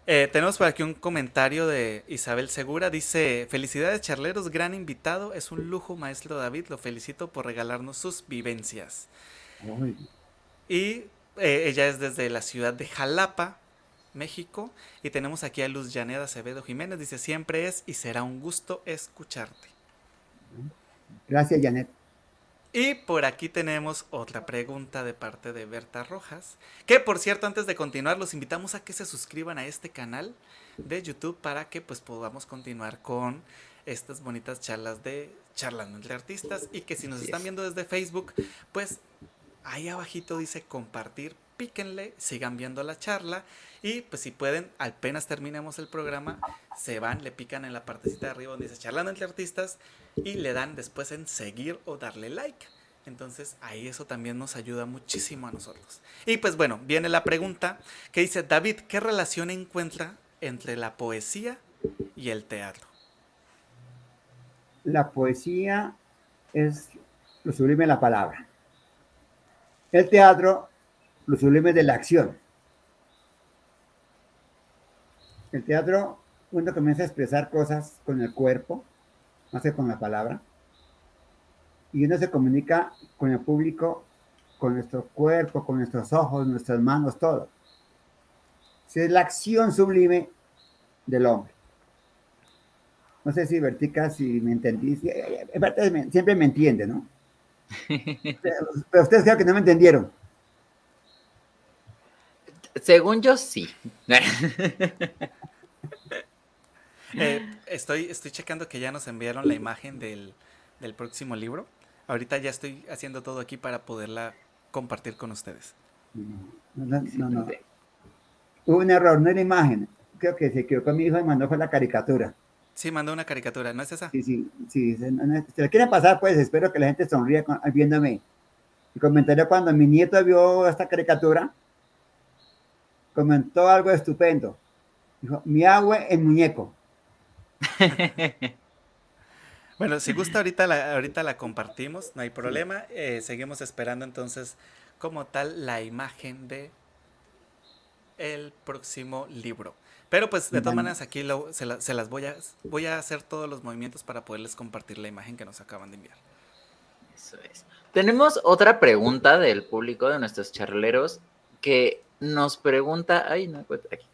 Eh, tenemos por aquí un comentario de Isabel Segura. Dice, felicidades charleros, gran invitado. Es un lujo, maestro David. Lo felicito por regalarnos sus vivencias. Uy, Y eh, ella es desde la ciudad de Jalapa, México. Y tenemos aquí a Luz Llaneda Acevedo Jiménez. Dice, siempre es y será un gusto escucharte. Gracias, Janet. Y por aquí tenemos otra pregunta de parte de Berta Rojas. Que por cierto, antes de continuar, los invitamos a que se suscriban a este canal de YouTube para que pues podamos continuar con estas bonitas charlas de charlando entre artistas. Y que si nos están es. viendo desde Facebook, pues ahí abajito dice compartir, píquenle, sigan viendo la charla. Y pues si pueden, apenas terminemos el programa, se van, le pican en la partecita de arriba donde dice charlando entre artistas y le dan después en seguir o darle like. Entonces ahí eso también nos ayuda muchísimo a nosotros. Y pues bueno, viene la pregunta que dice, David, ¿qué relación encuentra entre la poesía y el teatro? La poesía es lo sublime de la palabra. El teatro, lo sublime de la acción. El teatro, uno comienza a expresar cosas con el cuerpo, más que con la palabra. Y uno se comunica con el público, con nuestro cuerpo, con nuestros ojos, nuestras manos, todo. Sí, Es la acción sublime del hombre. No sé si Vertica, si me entendí. si- eh, eh, siempre me entiende, ¿no? Pero ustedes creo que no me entendieron. Según yo, sí. Eh, estoy, estoy checando que ya nos enviaron la imagen del, del próximo libro. Ahorita ya estoy haciendo todo aquí para poderla compartir con ustedes. No, no, no, no. Hubo un error, no era imagen. Creo que se equivocó mi hijo y mandó fue la caricatura. Sí, mandó una caricatura, ¿no es esa? Sí, sí, sí. Se, no, no, si la quieren pasar, pues espero que la gente sonría con- viéndome. Y comentario cuando mi nieto vio esta caricatura, comentó algo estupendo. Dijo, mi agua en muñeco. Bueno, si gusta ahorita la, ahorita la compartimos, no hay problema. Eh, seguimos esperando entonces como tal la imagen de el próximo libro. Pero pues de todas maneras aquí lo- se, la- se las voy a, voy a hacer todos los movimientos para poderles compartir la imagen que nos acaban de enviar. Eso es. Tenemos otra pregunta del público, de nuestros charleros, que nos pregunta, ay, no, aquí.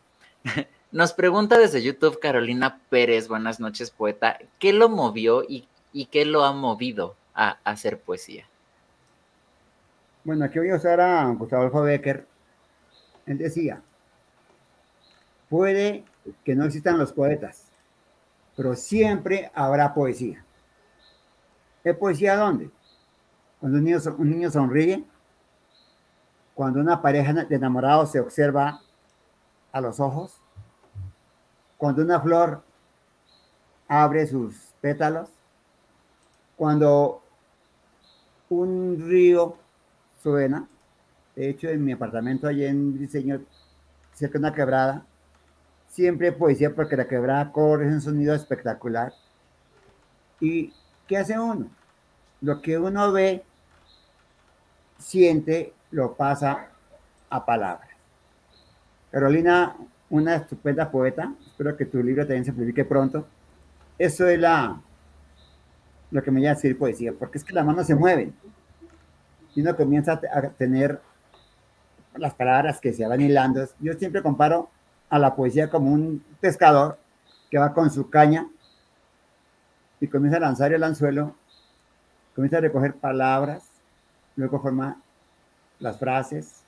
Nos pregunta desde YouTube Carolina Pérez, buenas noches, poeta, ¿qué lo movió y, y qué lo ha movido a, hacer poesía? Bueno, aquí voy a usar a Gustavo Adolfo Becker. Él decía, puede que no existan los poetas, pero siempre habrá poesía. ¿Es poesía dónde? Cuando un niño, un niño sonríe, cuando una pareja de enamorados se observa a los ojos, cuando una flor abre sus pétalos, cuando un río suena. De hecho, en mi apartamento allí en diseño, cerca de una quebrada, siempre poesía porque la quebrada corre, un sonido espectacular. ¿Y qué hace uno? Lo que uno ve, siente, lo pasa a palabras. Carolina, una estupenda poeta, espero que tu libro también se publique pronto. Eso es la, lo que me llama decir poesía, porque es que las manos se mueven y uno comienza a tener las palabras que se van hilando. Yo siempre comparo a la poesía como un pescador que va con su caña y comienza a lanzar el anzuelo, comienza a recoger palabras, luego forma las frases,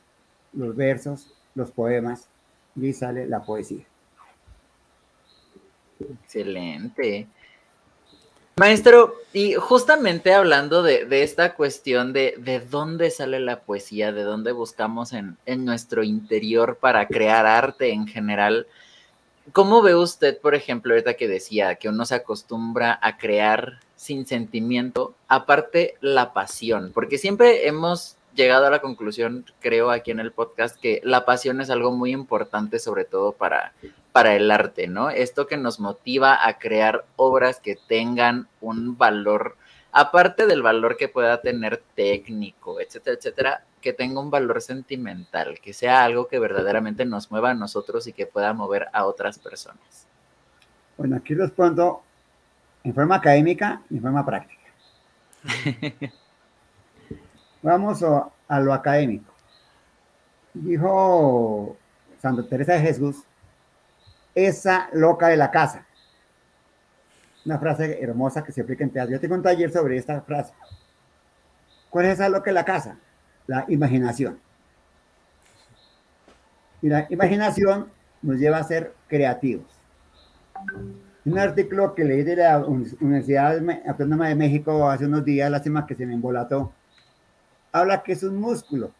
los versos, los poemas y sale la poesía. Excelente. Maestro, y justamente hablando de, de esta cuestión de, de dónde sale la poesía, de dónde buscamos en, en nuestro interior para crear arte en general, ¿cómo ve usted, por ejemplo, ahorita que decía que uno se acostumbra a crear sin sentimiento, aparte la pasión? Porque siempre hemos llegado a la conclusión, creo, aquí en el podcast, que la pasión es algo muy importante, sobre todo para, para el arte, ¿no? Esto que nos motiva a crear obras que tengan un valor, aparte del valor que pueda tener técnico, etcétera, etcétera, que tenga un valor sentimental, que sea algo que verdaderamente nos mueva a nosotros y que pueda mover a otras personas. Bueno, aquí respondo en forma académica y en forma práctica. Vamos a, lo académico. Dijo Santa Teresa de Jesús, esa loca de la casa. Una frase hermosa que se aplica en teatro. Yo tengo un taller sobre esta frase. ¿Cuál es esa loca de la casa? La imaginación. Y la imaginación nos lleva a ser creativos. Un artículo que leí de la Universidad Autónoma de México hace unos días, lástima que se me embolató, habla que es un músculo.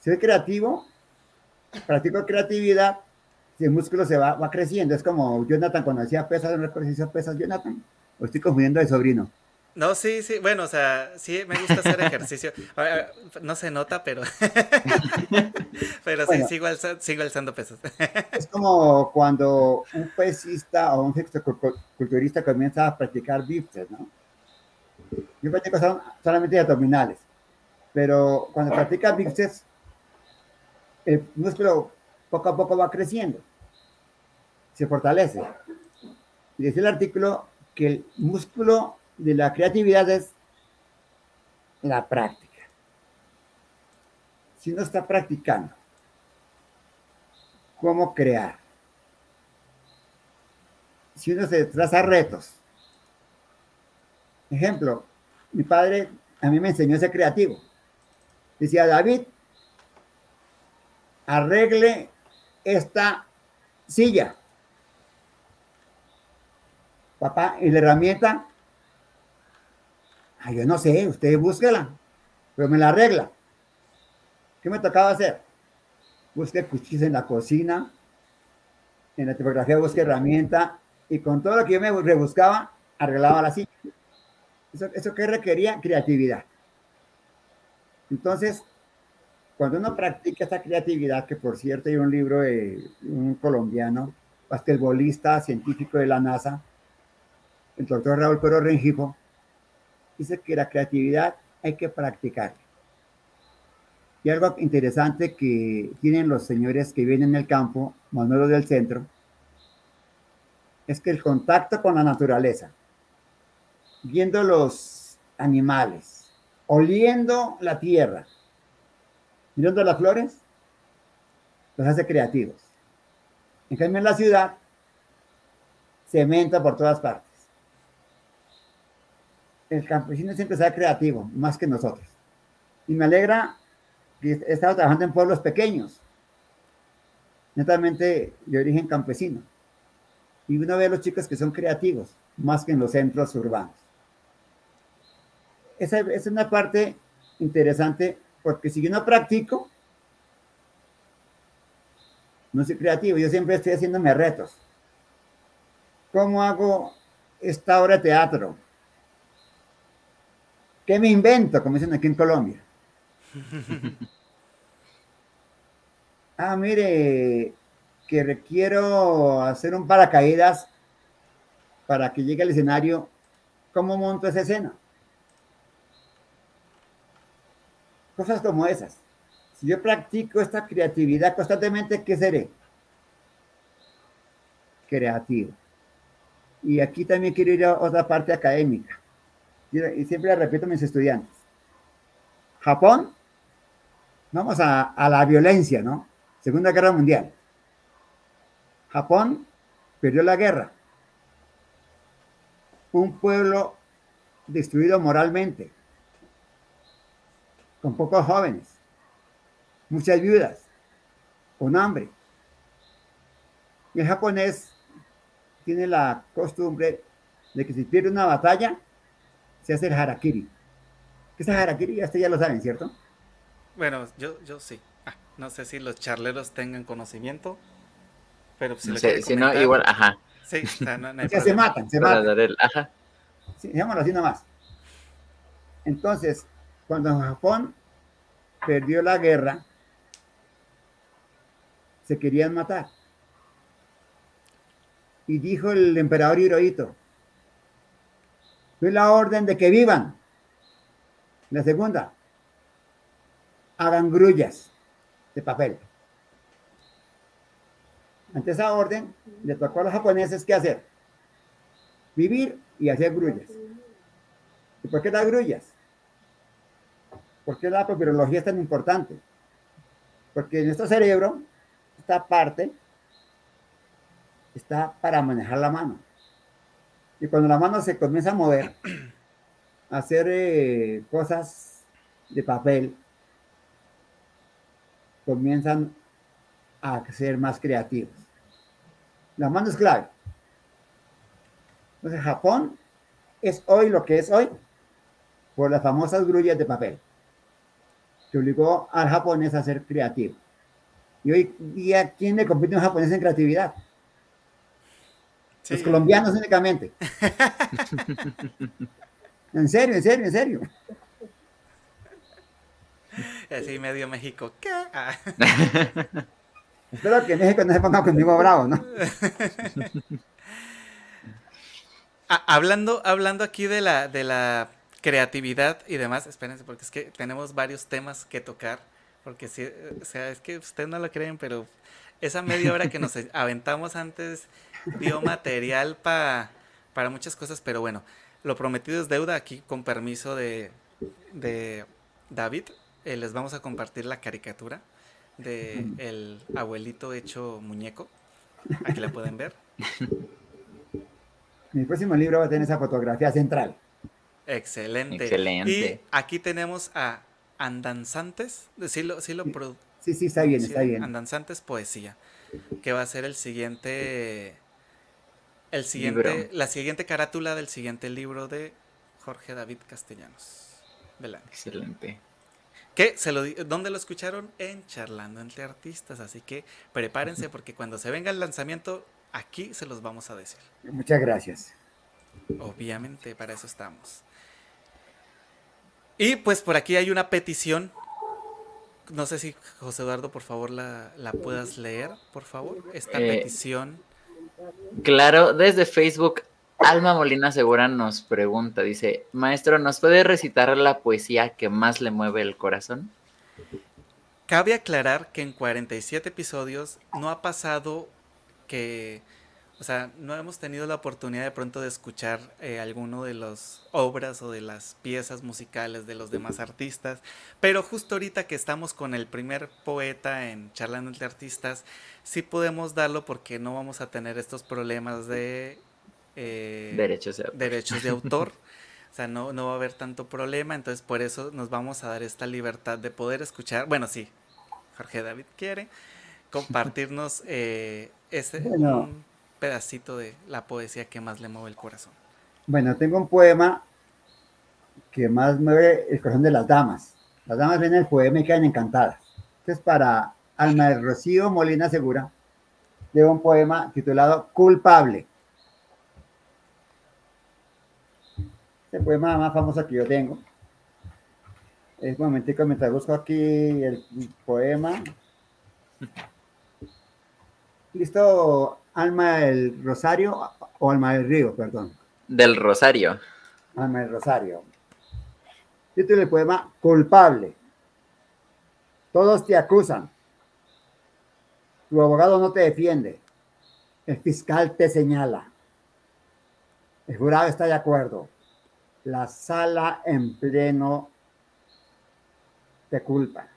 Ser creativo, practico creatividad, si el músculo se va, va creciendo. Es como Jonathan cuando hacía pesas, no recuerdo si pesas, Jonathan, o estoy confundiendo de sobrino. No, sí, sí, bueno, o sea, sí me gusta hacer ejercicio. No se nota, pero. pero sí, sigo, sigo, alzando pesas. es como cuando un pesista o un culturista comienza a practicar bíceps, ¿no? Yo practico solamente abdominales, pero cuando practica bíceps, el músculo poco a poco va creciendo, se fortalece. Y dice el artículo que el músculo de la creatividad es la práctica. Si uno está practicando, ¿cómo crear? Si uno se traza retos. Ejemplo, mi padre a mí me enseñó a ser creativo. Decía, David, arregle esta silla. Papá, y la herramienta yo no sé, usted búsquela, pero me la arregla. ¿Qué me tocaba hacer? Busque cuchillos en la cocina, en la tipografía busque herramienta, y con todo lo que yo me rebuscaba, arreglaba la silla. Eso, eso que requería creatividad. Entonces, cuando uno practica esta creatividad, que por cierto hay un libro de un colombiano, basquetbolista, científico de la NASA, el doctor Raúl Pero Rengifo, dice que la creatividad hay que practicar. Y algo interesante que tienen los señores que vienen en el campo, Manuel del centro, es que el contacto con la naturaleza, viendo los animales, oliendo la tierra, mirando las flores, los hace creativos. En cambio, en la ciudad, cementa por todas partes el campesino siempre sea creativo, más que nosotros. Y me alegra que he estado trabajando en pueblos pequeños, netamente de origen campesino. Y uno ve a los chicos que son creativos, más que en los centros urbanos. Esa, es una parte interesante, porque si yo no practico, no soy creativo, yo siempre estoy haciéndome retos. ¿Cómo hago esta obra de teatro? ¿Qué me invento? Como dicen aquí en Colombia. ah, mire, que requiero hacer un paracaídas para que llegue al escenario. ¿Cómo monto esa escena? Cosas como esas. Si yo practico esta creatividad constantemente, ¿qué seré? Creativo. Y aquí también quiero ir a otra parte académica y siempre le repito a mis estudiantes, Japón, vamos a, la violencia, ¿no? Segunda Guerra Mundial. Japón perdió la guerra. Un pueblo destruido moralmente, con pocos jóvenes, muchas viudas, con hambre. Y el japonés tiene la costumbre de que si pierde una batalla, se hace el harakiri. ¿Qué es el harakiri? Este ya lo saben, ¿cierto? Bueno, yo, yo sí. Ah, no sé si los charleros tengan conocimiento, pero si, si no, igual, ajá. Sí, no, se matan, se matan. ajá. Sí, digámoslo así nomás. Entonces, cuando Japón perdió la guerra, se querían matar. Y dijo el emperador Hirohito, fue la orden de que vivan. La segunda, hagan grullas de papel. Ante esa orden, le tocó a los japoneses qué hacer. Vivir y hacer grullas. ¿Y por qué las grullas? ¿Por qué la papirología es tan importante? Porque en nuestro cerebro, esta parte está para manejar la mano. Y cuando la mano se comienza a mover, a hacer eh, cosas de papel, comienzan a ser más creativos. La mano es clave. Entonces, Japón es hoy lo que es hoy por las famosas grullas de papel, que obligó al japonés a ser creativo. Y hoy día, ¿quién le compite a un japonés en creatividad? Los colombianos únicamente. en serio, en serio, en serio. Así medio México. ¿Qué? Ah. Espero que México no se ponga conmigo bravo, ¿no? Ah, hablando, hablando aquí de la, de la creatividad y demás, espérense, porque es que tenemos varios temas que tocar. Porque si, o sea, es que ustedes no lo creen, pero esa media hora que nos aventamos antes dio material para muchas cosas, pero bueno, lo prometido es deuda aquí con permiso de, de David. Eh, les vamos a compartir la caricatura de el abuelito hecho muñeco. Aquí la pueden ver. Mi próximo libro va a tener esa fotografía central. Excelente. Excelente. Y aquí tenemos a Andanzantes. Sí, lo, sí, lo sí, sí, está bien, está bien. Andanzantes Poesía. Que va a ser el siguiente. El siguiente. La siguiente carátula del siguiente libro de Jorge David Castellanos. Excelente. Que se lo ¿Dónde lo escucharon? En Charlando entre Artistas. Así que prepárense porque cuando se venga el lanzamiento, aquí se los vamos a decir. Muchas gracias. Obviamente, para eso estamos. Y pues por aquí hay una petición. No sé si José Eduardo, por favor, la, puedas leer, por favor. Esta eh, petición. Claro, desde Facebook Alma Molina Segura nos pregunta, dice, maestro, ¿nos puede recitar la poesía que más le mueve el corazón? Cabe aclarar que en 47 episodios no ha pasado que, o sea, no hemos tenido la oportunidad de pronto de escuchar eh, alguno de las obras o de las piezas musicales de los demás artistas, pero justo ahorita que estamos con el primer poeta en Charlando entre Artistas, sí podemos darlo porque no vamos a tener estos problemas de eh, derechos de autor. Derechos de autor. o sea, no, no va a haber tanto problema, entonces por eso nos vamos a dar esta libertad de poder escuchar, bueno, sí, Jorge David quiere compartirnos eh, ese pedacito de la poesía que más le mueve el corazón. Bueno, tengo un poema que más mueve el corazón de las damas. Las damas ven el poema y quedan encantadas. Este es para Alma de Rocío Molina Segura, de un poema titulado Culpable. el poema más famoso que yo tengo. Es un momentico mientras busco aquí el poema. ¿Listo? Alma del Rosario o Alma del Río, perdón. Del Rosario. Alma del Rosario. Título del poema, culpable. Todos te acusan. Tu abogado no te defiende. El fiscal te señala. El jurado está de acuerdo la sala en pleno te culpa.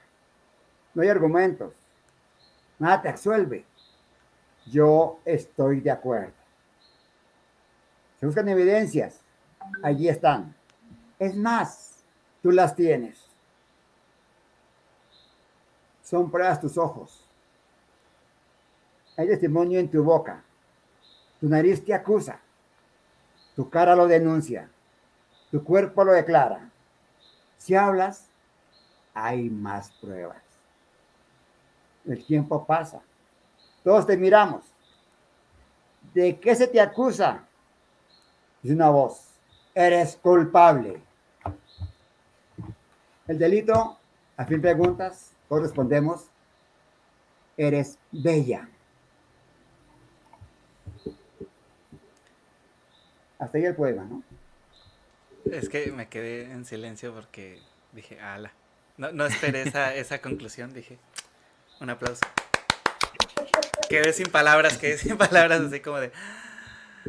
No hay argumentos. Nada te absuelve. Yo estoy de acuerdo. Se buscan evidencias. Allí están. Es más, tú las tienes. Son pruebas tus ojos. Hay testimonio en tu boca. Tu nariz te acusa. Tu cara lo denuncia. Tu cuerpo lo declara. Si hablas, hay más pruebas. El tiempo pasa. Todos te miramos. ¿De qué se te acusa? Es una voz. Eres culpable. El delito A fin preguntas, todos respondemos, eres bella. Hasta ahí el poema, ¿no? Es que me quedé en silencio porque dije, ala. No, no esperé esa, esa conclusión, dije, un aplauso. Quedé sin palabras, quedé sin palabras, así como de...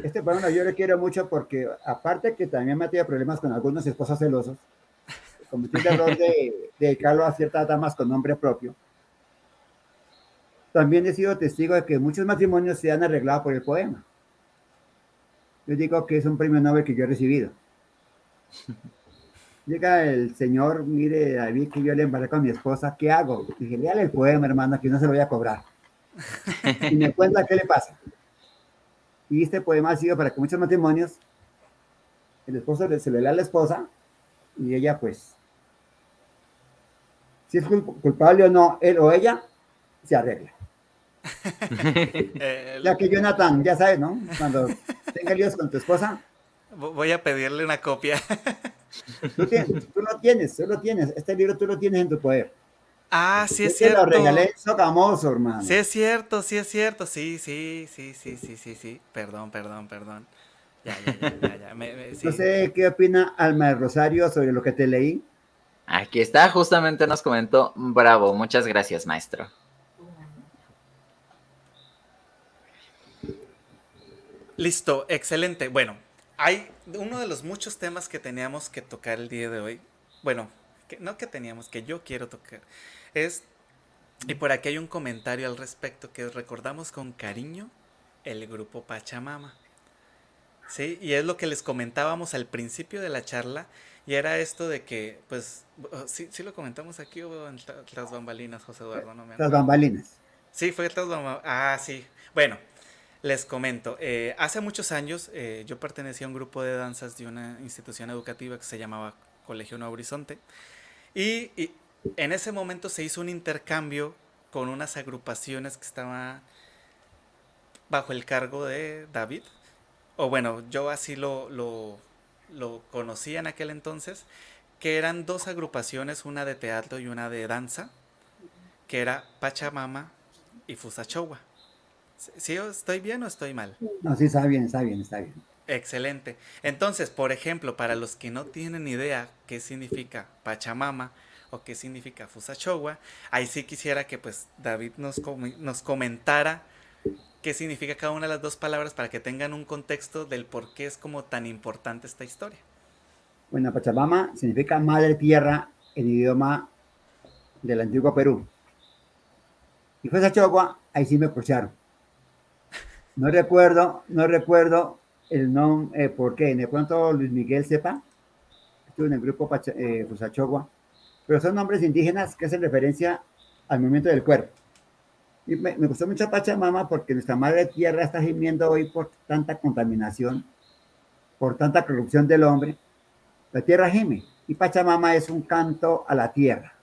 Este poema yo le quiero mucho porque, aparte que también me ha tenido problemas con algunos esposos celosos, cometí el error de dedicarlo a ciertas damas con nombre propio. También he sido testigo de que muchos matrimonios se han arreglado por el poema. Yo digo que es un premio Nobel que yo he recibido. Llega el señor, mire, David, que yo le embarré con mi esposa, ¿qué hago? Dije, léale el poema, hermano, que no se lo voy a cobrar. Y me cuenta qué le pasa. Y este poema ha sido para que muchos matrimonios, el esposo se lo lea a la esposa y ella, pues, si es culpable o no, él o ella, se arregla. ya que Jonathan, ya sabes, ¿no? Cuando tenga líos con tu esposa. Voy a pedirle una copia. tú, lo tienes, tú lo tienes. Este libro tú lo tienes en tu poder. Ah, sí es cierto. Lo regalé socamoso, hermano. Sí es cierto, sí es cierto. Sí, sí, sí, sí, sí, sí, sí. Perdón, perdón, perdón. Ya, ya, ya, ya. No sé qué opina Alma de Rosario sobre lo que te leí. Aquí está, justamente nos comentó. Bravo, muchas gracias, maestro. Listo, excelente. Bueno, hay uno de los muchos temas que teníamos que tocar el día de hoy. Bueno, que, no que teníamos, que yo quiero tocar. Es, y por aquí hay un comentario al respecto que recordamos con cariño el grupo Pachamama. Sí, y es lo que les comentábamos al principio de la charla. Y era esto de que, pues, sí, sí lo comentamos aquí o en las bambalinas, José Eduardo, no me Las bambalinas. Sí, fue tras bambalinas. Ah, sí. Bueno, les comento, eh, hace muchos años eh, yo pertenecía a un grupo de danzas de una institución educativa que se llamaba Colegio Nuevo Horizonte y, en ese momento se hizo un intercambio con unas agrupaciones que estaban bajo el cargo de David, o bueno, yo así lo, lo, lo conocía en aquel entonces, que eran dos agrupaciones, una de teatro y una de danza, que era Pachamama y Fusachowa. ¿Sí estoy bien o estoy mal? No, sí, está bien, está bien, está bien. Excelente. Entonces, por ejemplo, para los que no tienen idea qué significa Pachamama o qué significa Fusachowa, ahí sí quisiera que pues David nos, nos comentara qué significa cada una de las dos palabras para que tengan un contexto del por qué es como tan importante esta historia. Bueno, Pachamama significa madre tierra en idioma del antiguo Perú. Y Fusachowa, ahí sí me escucharon no recuerdo, no recuerdo el nombre, eh, por qué. De pronto Luis Miguel sepa. Estuve en el grupo eh, Fusachogua. Pero son nombres indígenas que hacen referencia al movimiento del cuerpo. Y me, gustó mucho Pachamama porque nuestra madre tierra está gimiendo hoy por tanta contaminación, por tanta corrupción del hombre. La tierra gime y Pachamama es un canto a la tierra.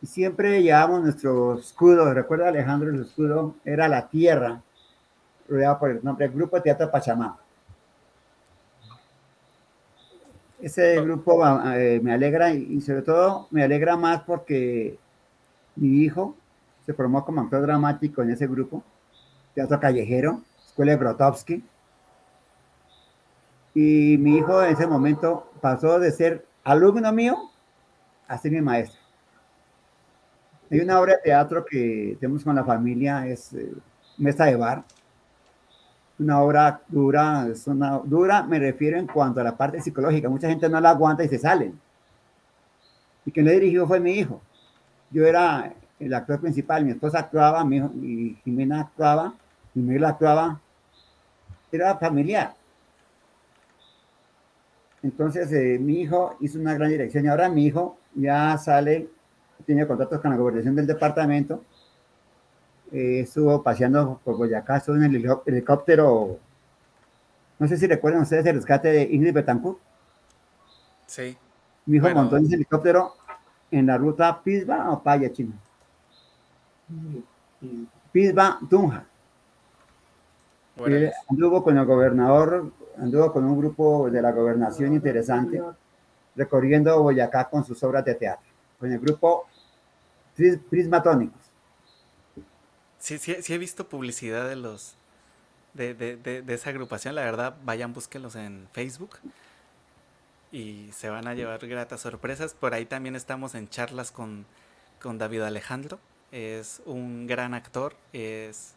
Y siempre llevamos nuestro escudo, recuerda Alejandro, el escudo era la tierra, rodeado por el nombre Grupo Teatro Pachamama. Ese grupo eh, me alegra y, sobre todo me alegra más porque mi hijo se formó como actor dramático en ese grupo, Teatro Callejero, Escuela de Grotowski. Y mi hijo en ese momento pasó de ser alumno mío a ser mi maestro. Hay una obra de teatro que tenemos con la familia, es eh, Mesa de Bar, una obra dura, es una dura, me refiero en cuanto a la parte psicológica. Mucha gente no la aguanta y se salen. Y quien le dirigió fue mi hijo. Yo era el actor principal, mi esposa actuaba, mi, hijo, mi Jimena actuaba, mi Miguel actuaba. Era familiar. Entonces eh, mi hijo hizo una gran dirección y ahora mi hijo ya sale, tiene contactos con la gobernación del departamento eh, estuvo paseando por Boyacá, estuvo en el helicóptero, no sé si recuerdan ustedes el rescate de Ingrid Betancourt. Sí. Mi hijo montó en ese helicóptero en la ruta Pisba o Paya, Chino. Pisba, Tunja. anduvo con el gobernador, anduvo con un grupo de la gobernación interesante, recorriendo Boyacá con sus obras de teatro, con el grupo prismatónicos. Sí, sí, sí he visto publicidad de los de, de, de, esa agrupación, la verdad, vayan, búsquenlos en Facebook y se van a llevar gratas sorpresas. Por ahí también estamos en charlas con, con David Alejandro, es un gran actor, es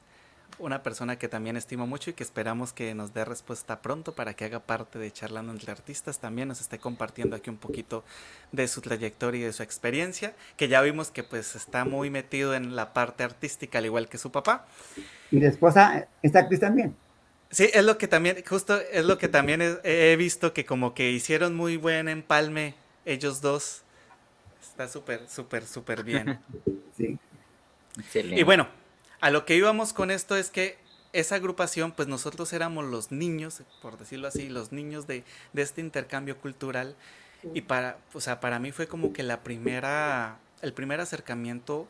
una persona que también estimo mucho y que esperamos que nos dé respuesta pronto para que haga parte de Charlando entre Artistas. También nos esté compartiendo aquí un poquito de su trayectoria y de su experiencia, que ya vimos que pues está muy metido en la parte artística, al igual que su papá. Y la esposa esta actriz también. Sí, es lo que también, justo es lo que también he, visto que como que hicieron muy buen empalme ellos dos. Está súper, súper, súper bien. Sí. Y bueno, a lo que íbamos con esto es que esa agrupación, pues nosotros éramos los niños, por decirlo así, los niños de, este intercambio cultural. Y para, o sea, para mí fue como que la primera, el primer acercamiento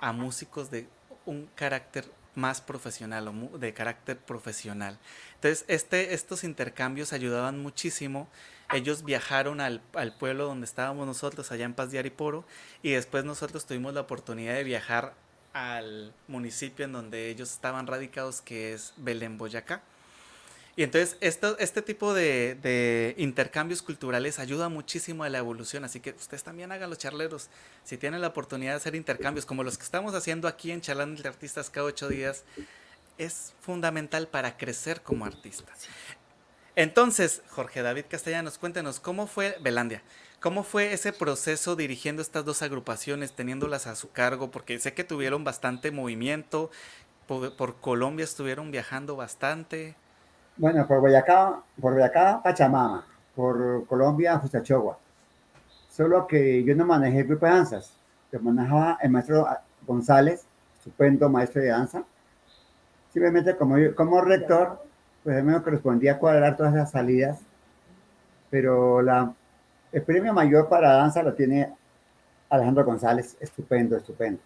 a músicos de un carácter más profesional o de carácter profesional. Entonces, este, estos intercambios ayudaban muchísimo. Ellos viajaron al, al, pueblo donde estábamos nosotros, allá en Paz de Ariporo, y después nosotros tuvimos la oportunidad de viajar al municipio en donde ellos estaban radicados, que es Belén, Boyacá. Y entonces esto, este tipo de, intercambios culturales ayuda muchísimo a la evolución, así que ustedes también hagan los charleros. Si tienen la oportunidad de hacer intercambios como los que estamos haciendo aquí en Charlando de Artistas cada ocho días, es fundamental para crecer como artistas. Entonces, Jorge David Castellanos, cuéntenos, ¿cómo fue Belandia? ¿Cómo fue ese proceso dirigiendo estas dos agrupaciones, teniéndolas a su cargo? Porque sé que tuvieron bastante movimiento, por, Colombia estuvieron viajando bastante. Bueno, por Boyacá, por Boyacá, Pachamama, por Colombia, Fustachogua. Solo que yo no manejé el grupo de danzas, que manejaba el maestro González, estupendo maestro de danza. Simplemente como, como rector, pues a mí me correspondía cuadrar todas las salidas, pero la el premio mayor para danza lo tiene Alejandro González, estupendo, estupendo.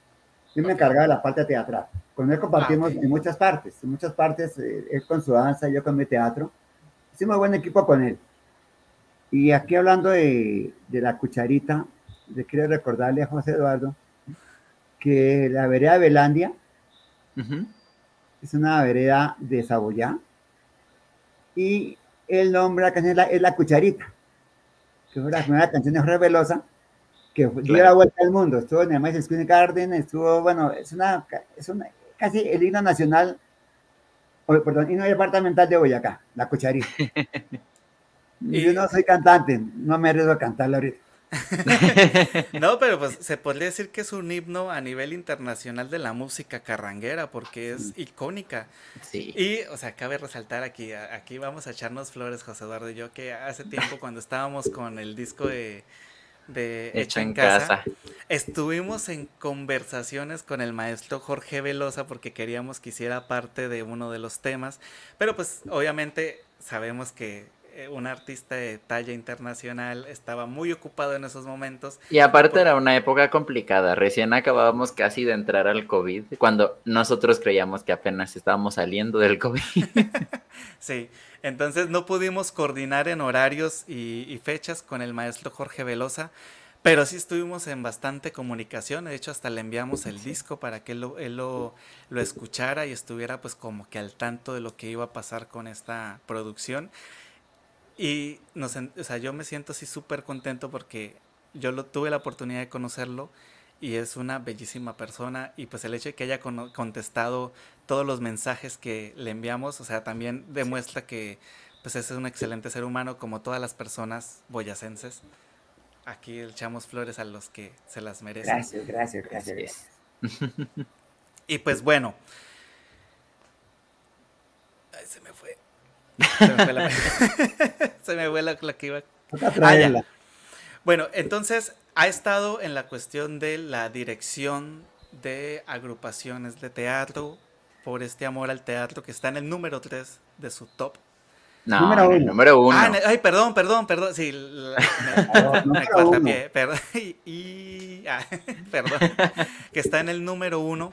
Yo me encargaba de la parte teatral. Con él compartimos ah, en muchas partes, en muchas partes, eh, él con su danza, yo con mi teatro. Hicimos buen equipo con él. Y aquí hablando de, de la cucharita, le quiero recordarle a José Eduardo que la vereda de Belandia es una vereda de Saboyá y el nombre de la canción es la cucharita que fue la primera canción de Jorge Velosa, que dio la vuelta al mundo. Estuvo en el Madison Square Garden, estuvo, bueno, es una, es una, casi el himno nacional, o, perdón, himno departamental de Boyacá, la cucharita. y yo no soy cantante, no me arriesgo a cantarla ahorita. no, pero pues se podría decir que es un himno a nivel internacional de la música carranguera porque es icónica. Sí. Y, o sea, cabe resaltar aquí, aquí vamos a echarnos flores, José Eduardo y yo, que hace tiempo cuando estábamos con el disco de, de Hecho en casa, estuvimos en conversaciones con el maestro Jorge Velosa porque queríamos que hiciera parte de uno de los temas, pero pues obviamente sabemos que un artista de talla internacional, estaba muy ocupado en esos momentos. Y aparte era una época complicada, recién acabábamos casi de entrar al COVID, cuando nosotros creíamos que apenas estábamos saliendo del COVID. sí, entonces no pudimos coordinar en horarios y, fechas con el maestro Jorge Velosa. Pero sí estuvimos en bastante comunicación, de hecho hasta le enviamos el disco para que él, lo, él lo, lo, escuchara y estuviera pues como que al tanto de lo que iba a pasar con esta producción. Y nos, o sea, yo me siento así súper contento porque yo lo, tuve la oportunidad de conocerlo y es una bellísima persona y pues el hecho de que haya contestado todos los mensajes que le enviamos, o sea, también demuestra que pues ese es un excelente ser humano como todas las personas boyacenses. Aquí echamos flores a los que se las merecen. Gracias, gracias, gracias. y pues bueno. Ay, se me fue. Se me fue la, Se me fue la, que iba. Ah, bueno, entonces ha estado en la cuestión de la dirección de agrupaciones de teatro por este amor al teatro que está en el número 3 de su top. No, número uno. número uno. Ah, ay, perdón, perdón, perdón. Sí, me, me perdón. Y, ah, perdón. Que está en el número uno.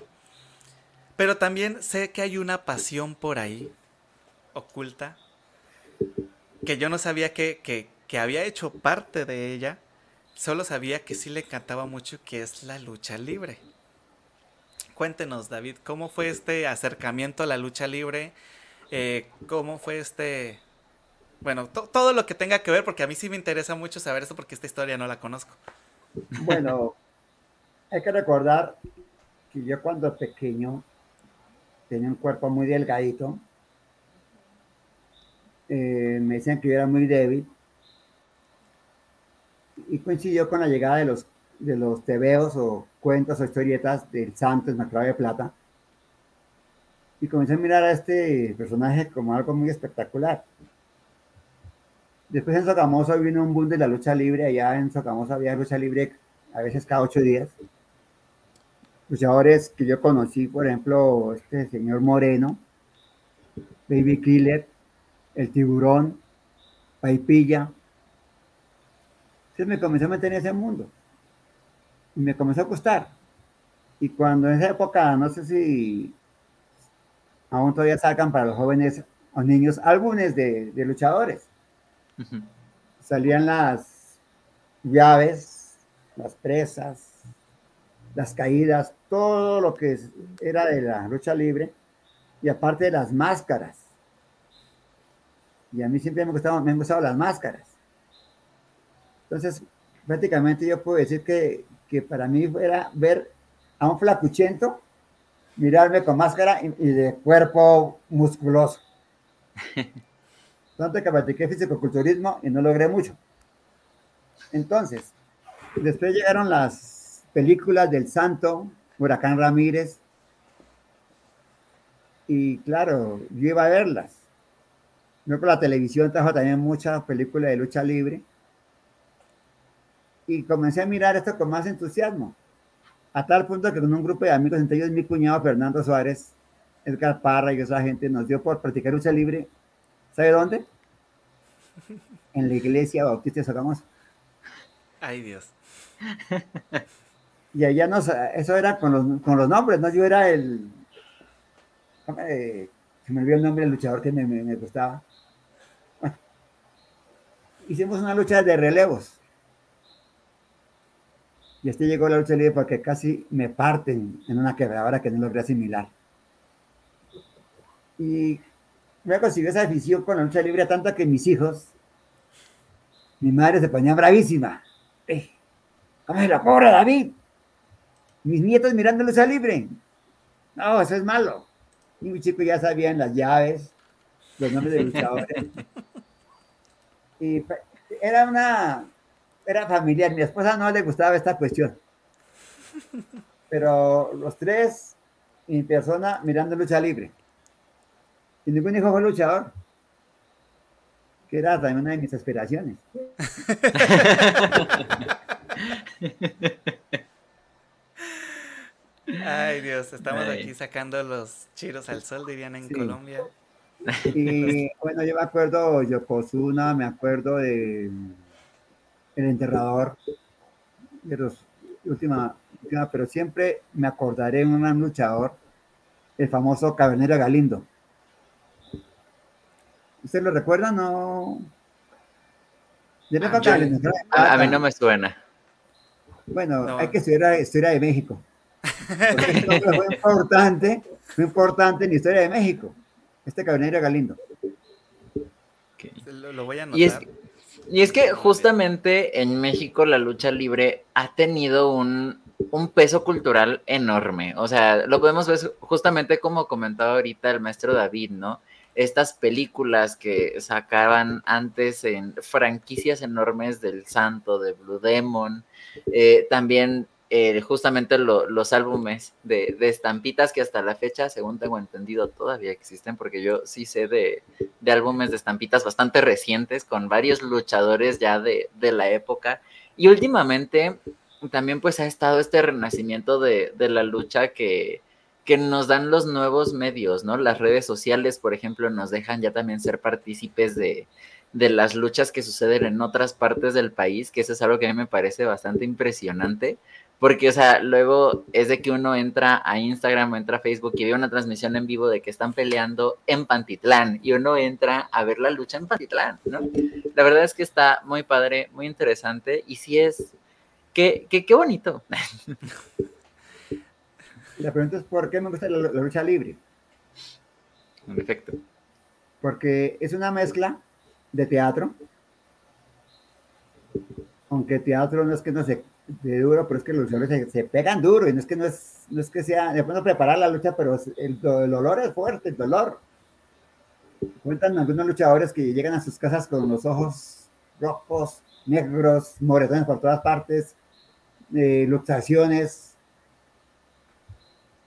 Pero también sé que hay una pasión por ahí oculta que yo no sabía que, había hecho parte de ella, solo sabía que sí le encantaba mucho que es la lucha libre. Cuéntenos, David, ¿cómo fue este acercamiento a la lucha libre? Eh, ¿Cómo fue este... Bueno, todo lo que tenga que ver, porque a mí sí me interesa mucho saber esto porque esta historia no la conozco. Bueno, hay que recordar que yo cuando pequeño tenía un cuerpo muy delgadito. Eh, me decían que yo era muy débil. Y coincidió con la llegada de los, de los tebeos o cuentos o historietas del Santos Macrao de Plata. Y comencé a mirar a este personaje como algo muy espectacular. Después en Socamoso vino un boom de la lucha libre. Allá en Socamoso había lucha libre a veces cada ocho días luchadores que yo conocí, por ejemplo, este señor Moreno, Baby Killer, el tiburón, Paipilla. Entonces me comencé a meter en ese mundo y me comenzó a gustar. Y cuando en esa época, no sé si aún todavía sacan para los jóvenes o niños álbumes de, de luchadores. Salían las llaves, las presas, las caídas, todo lo que era de la lucha libre y aparte de las máscaras. Y a mí siempre me, gustado, me han gustado las máscaras. Entonces, prácticamente yo puedo decir que, que para mí era ver a un flacuchento mirarme con máscara y, de cuerpo musculoso. Tanto que practiqué fisicoculturismo y no logré mucho. Entonces, después llegaron las películas del Santo, Huracán Ramírez. Y claro, yo iba a verlas. Luego la televisión trajo también muchas películas de lucha libre. Y comencé a mirar esto con más entusiasmo. A tal punto que con un grupo de amigos, entre ellos mi cuñado Fernando Suárez, Edgar Parra y esa gente, nos dio por practicar lucha libre. ¿Sabe dónde? En la iglesia Bautista de Ay Dios. y allá nos, eso era con los, con los nombres, ¿no? Yo era el, se me olvidó el nombre del luchador que me, me, gustaba. Hicimos una lucha de relevos. Y este llegó la lucha libre porque casi me parten en una quebradora que no logré asimilar. Y me consiguió esa afición con la lucha libre tanto que mis hijos, mi madre se ponía bravísima. Eh, ¿Cómo es la pobre David? mis nietos mirando lucha libre. No, eso es malo. Y mi chico ya sabían las llaves, los nombres de luchadores. Y era una, era familiar. Mi esposa no le gustaba esta cuestión. Pero los tres, mi persona mirando lucha libre. Y ningún hijo fue luchador. Que era también una de mis aspiraciones. Ay, Dios, estamos aquí sacando los chiros al sol, dirían en Colombia. Y bueno, yo me acuerdo Yokozuna, me acuerdo de El Enterrador, de los última, pero siempre me acordaré de un gran luchador, el famoso Cabernero Galindo. ¿Usted lo recuerda? No. Ah, a, mí no me suena. Bueno, hay que estudiar historia de México fue importante, fue importante en la historia de México. Este caballero Galindo. Lo, voy a anotar. Y es, y es que justamente en México la lucha libre ha tenido un, un peso cultural enorme. O sea, lo podemos ver justamente como comentaba ahorita el maestro David, ¿no? Estas películas que sacaban antes en franquicias enormes del Santo, de Blue Demon, eh, también justamente los álbumes de, estampitas que hasta la fecha, según tengo entendido, todavía existen, porque yo sí sé de, álbumes de estampitas bastante recientes con varios luchadores ya de, la época. Y últimamente también pues ha estado este renacimiento de, la lucha que, que nos dan los nuevos medios, ¿no? Las redes sociales, por ejemplo, nos dejan ya también ser partícipes de, de las luchas que suceden en otras partes del país, que eso es algo que a mí me parece bastante impresionante, porque, o sea, luego es de que uno entra a Instagram o entra a Facebook y ve una transmisión en vivo de que están peleando en Pantitlán y uno entra a ver la lucha en Pantitlán, ¿no? La verdad es que está muy padre, muy interesante y sí es, qué, qué, qué bonito. La pregunta es, ¿por qué me gusta la, la lucha libre? En efecto. Porque es una mezcla de teatro, aunque teatro no es que no se de duro, pero es que los luchadores se, se, pegan duro y no es que no es, no es que sea, después no preparar la lucha, pero el, el, dolor es fuerte, el dolor. Cuentan algunos luchadores que llegan a sus casas con los ojos rojos, negros, moretones por todas partes, eh, luxaciones.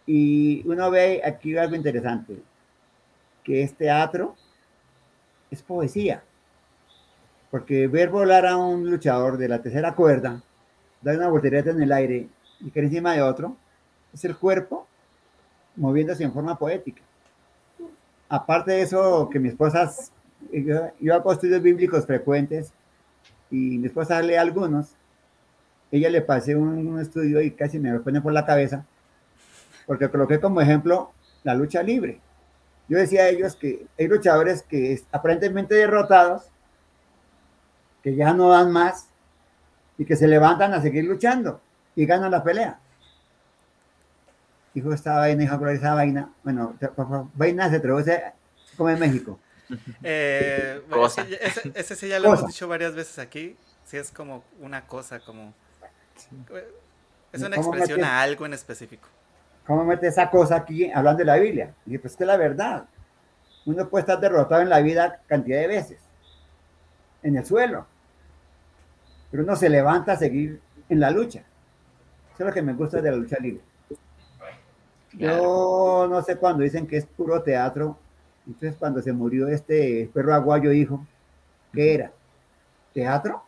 Y uno ve aquí algo interesante, que es teatro, es poesía. Porque ver volar a un luchador de la tercera cuerda, dar una voltereta en el aire y caer encima de otro, es el cuerpo moviéndose en forma poética. Aparte de eso, que mi esposa, yo, hago estudios bíblicos frecuentes y mi esposa lee algunos, ella le pasé un, un estudio y casi me lo pone por la cabeza, porque coloqué como ejemplo la lucha libre. Yo decía a ellos que hay luchadores que aparentemente derrotados, que ya no dan más, y que se levantan a seguir luchando y ganan la pelea. Dijo esta vaina, dijo esa vaina. Bueno, vaina se traduce como en México. Eh, bueno, ese, ese, ese, sí ya lo cosa. hemos dicho varias veces aquí. Sí, es como una cosa, como. Es una expresión mete, a algo en específico. ¿Cómo mete esa cosa aquí hablando de la Biblia? Y pues que la verdad. Uno puede estar derrotado en la vida cantidad de veces. En el suelo pero uno se levanta a seguir en la lucha. Eso es lo que me gusta de la lucha libre. Yo no sé cuando dicen que es puro teatro. Entonces, cuando se murió este perro aguayo hijo, ¿qué era? ¿Teatro?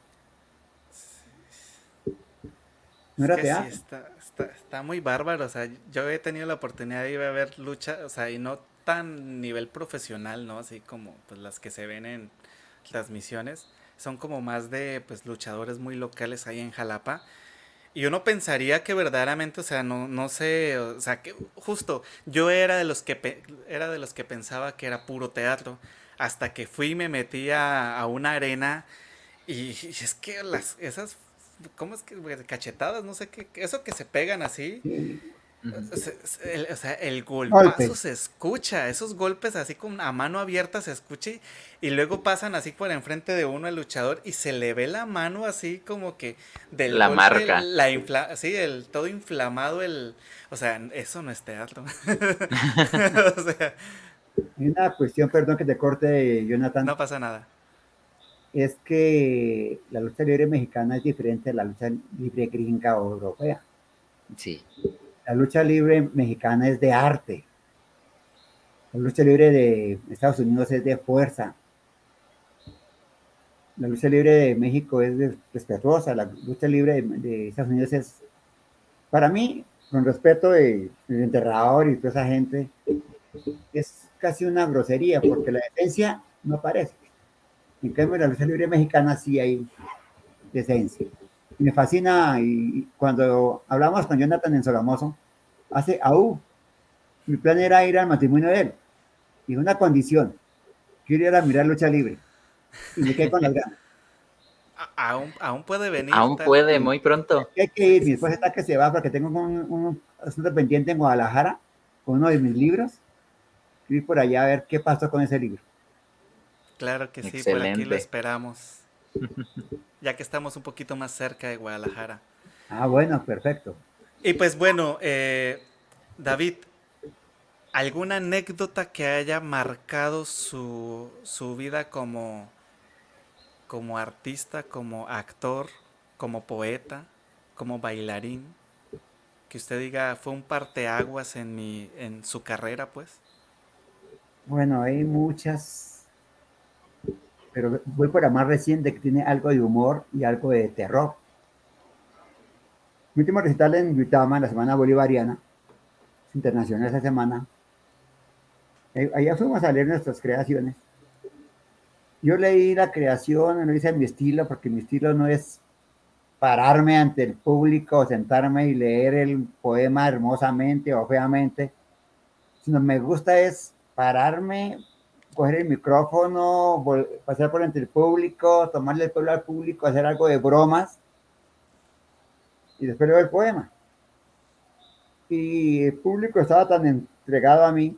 ¿No era es teatro? Sí, está, está, está, muy bárbaro. O sea, yo he tenido la oportunidad de ir a ver lucha, o sea, y no tan nivel profesional, ¿no? Así como pues, las que se ven en transmisiones son como más de pues luchadores muy locales ahí en Jalapa. Y uno pensaría que verdaderamente, o sea, no, no sé, o sea, que justo yo era de los que era de los que pensaba que era puro teatro, hasta que fui y me metí a, a una arena y, y, es que las esas ¿cómo es que cachetadas? No sé qué, eso que se pegan así. O sea, el, o sea, el golpazo Golpe. se escucha, esos golpes así con a mano abierta se escucha y, y, luego pasan así por enfrente de uno el luchador y se le ve la mano así como que del la golpe, marca, la infla, sí, el todo inflamado el, o sea, eso no es teatro. o sea, hay una cuestión, perdón que te corte, Jonathan. No pasa nada. Es que la lucha libre mexicana es diferente de la lucha libre gringa o europea. Sí la lucha libre mexicana es de arte. La lucha libre de Estados Unidos es de fuerza. La lucha libre de México es de respetuosa. La lucha libre de, Estados Unidos es, para mí, con respeto del de enterrador y toda esa gente, es casi una grosería porque la decencia no aparece. En cambio, la lucha libre mexicana sí hay decencia me fascina y cuando hablamos con Jonathan en Sogamoso, hace AU, mi plan era ir al matrimonio de él. Y una condición, quiero ir a mirar lucha libre. Y me quedé con las ganas. Aún, aún puede venir. Aún puede, muy pronto. Hay que ir, mi esposa está que se va porque tengo un, un asunto pendiente en Guadalajara con uno de mis libros. Quiero ir por allá a ver qué pasó con ese libro. Claro que sí, Excelente. por aquí lo esperamos ya que estamos un poquito más cerca de Guadalajara. Ah, bueno, perfecto. Y pues bueno, eh, David, ¿alguna anécdota que haya marcado su, su vida como, como artista, como actor, como poeta, como bailarín? Que usted diga, fue un parteaguas en, mi, en su carrera, pues. Bueno, hay muchas pero voy por la más reciente que tiene algo de humor y algo de terror. Mi último recital en Utama, la semana bolivariana, internacional esa semana, allá fuimos a leer nuestras creaciones. Yo leí la creación, lo hice en mi estilo, porque mi estilo no es pararme ante el público, sentarme y leer el poema hermosamente o feamente, sino me gusta es pararme, coger el micrófono, pasar por entre el público, tomarle el pueblo al público, hacer algo de bromas. y después leo el poema. Y el público estaba tan entregado a mí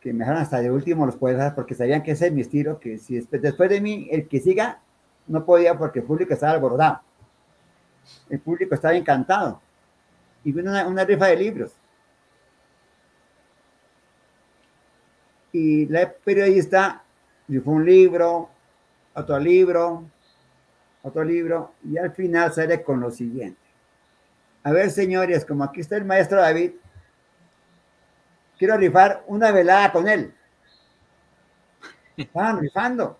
que me dejaron hasta de último los poetas porque sabían que ese es mi estilo, que si después de mí el que siga no podía porque el público estaba alborotado. El público estaba encantado. Y vino una, una rifa de libros. Y la periodista fue un libro, otro libro, otro libro, y al final sale con lo siguiente. A ver, señores, como aquí está el maestro David, quiero rifar una velada con él. Estaban rifando.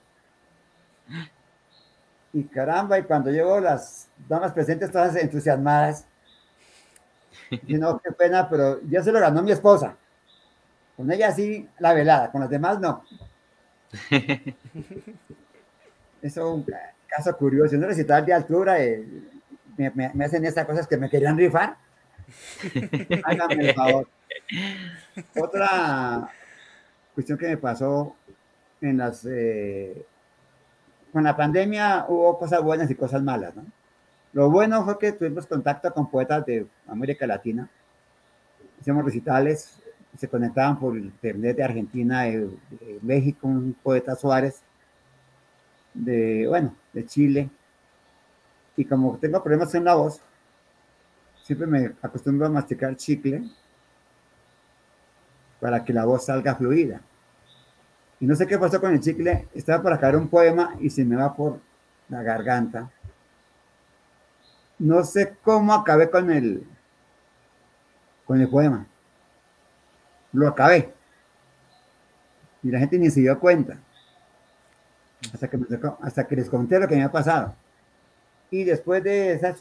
Y caramba, y cuando llegó las damas presentes todas entusiasmadas, y no, qué pena, pero ya se lo ganó mi esposa. Con ella sí, la velada, con las demás no. Eso es un caso curioso. No recital de altura, eh, me, hacen estas cosas que me querían rifar. Háganme el favor. Otra cuestión que me pasó en las. Eh, con la pandemia hubo cosas buenas y cosas malas, ¿no? Lo bueno fue que tuvimos contacto con poetas de América Latina. Hicimos recitales, se conectaban por internet de Argentina, de, México, un poeta Suárez, de, bueno, de Chile. Y como tengo problemas en la voz, siempre me acostumbro a masticar chicle para que la voz salga fluida. Y no sé qué pasó con el chicle, estaba para caer un poema y se me va por la garganta. No sé cómo acabé con el, con el poema lo acabé. Y la gente ni se dio cuenta. Hasta que, hasta que les conté lo que me ha pasado. Y después de esa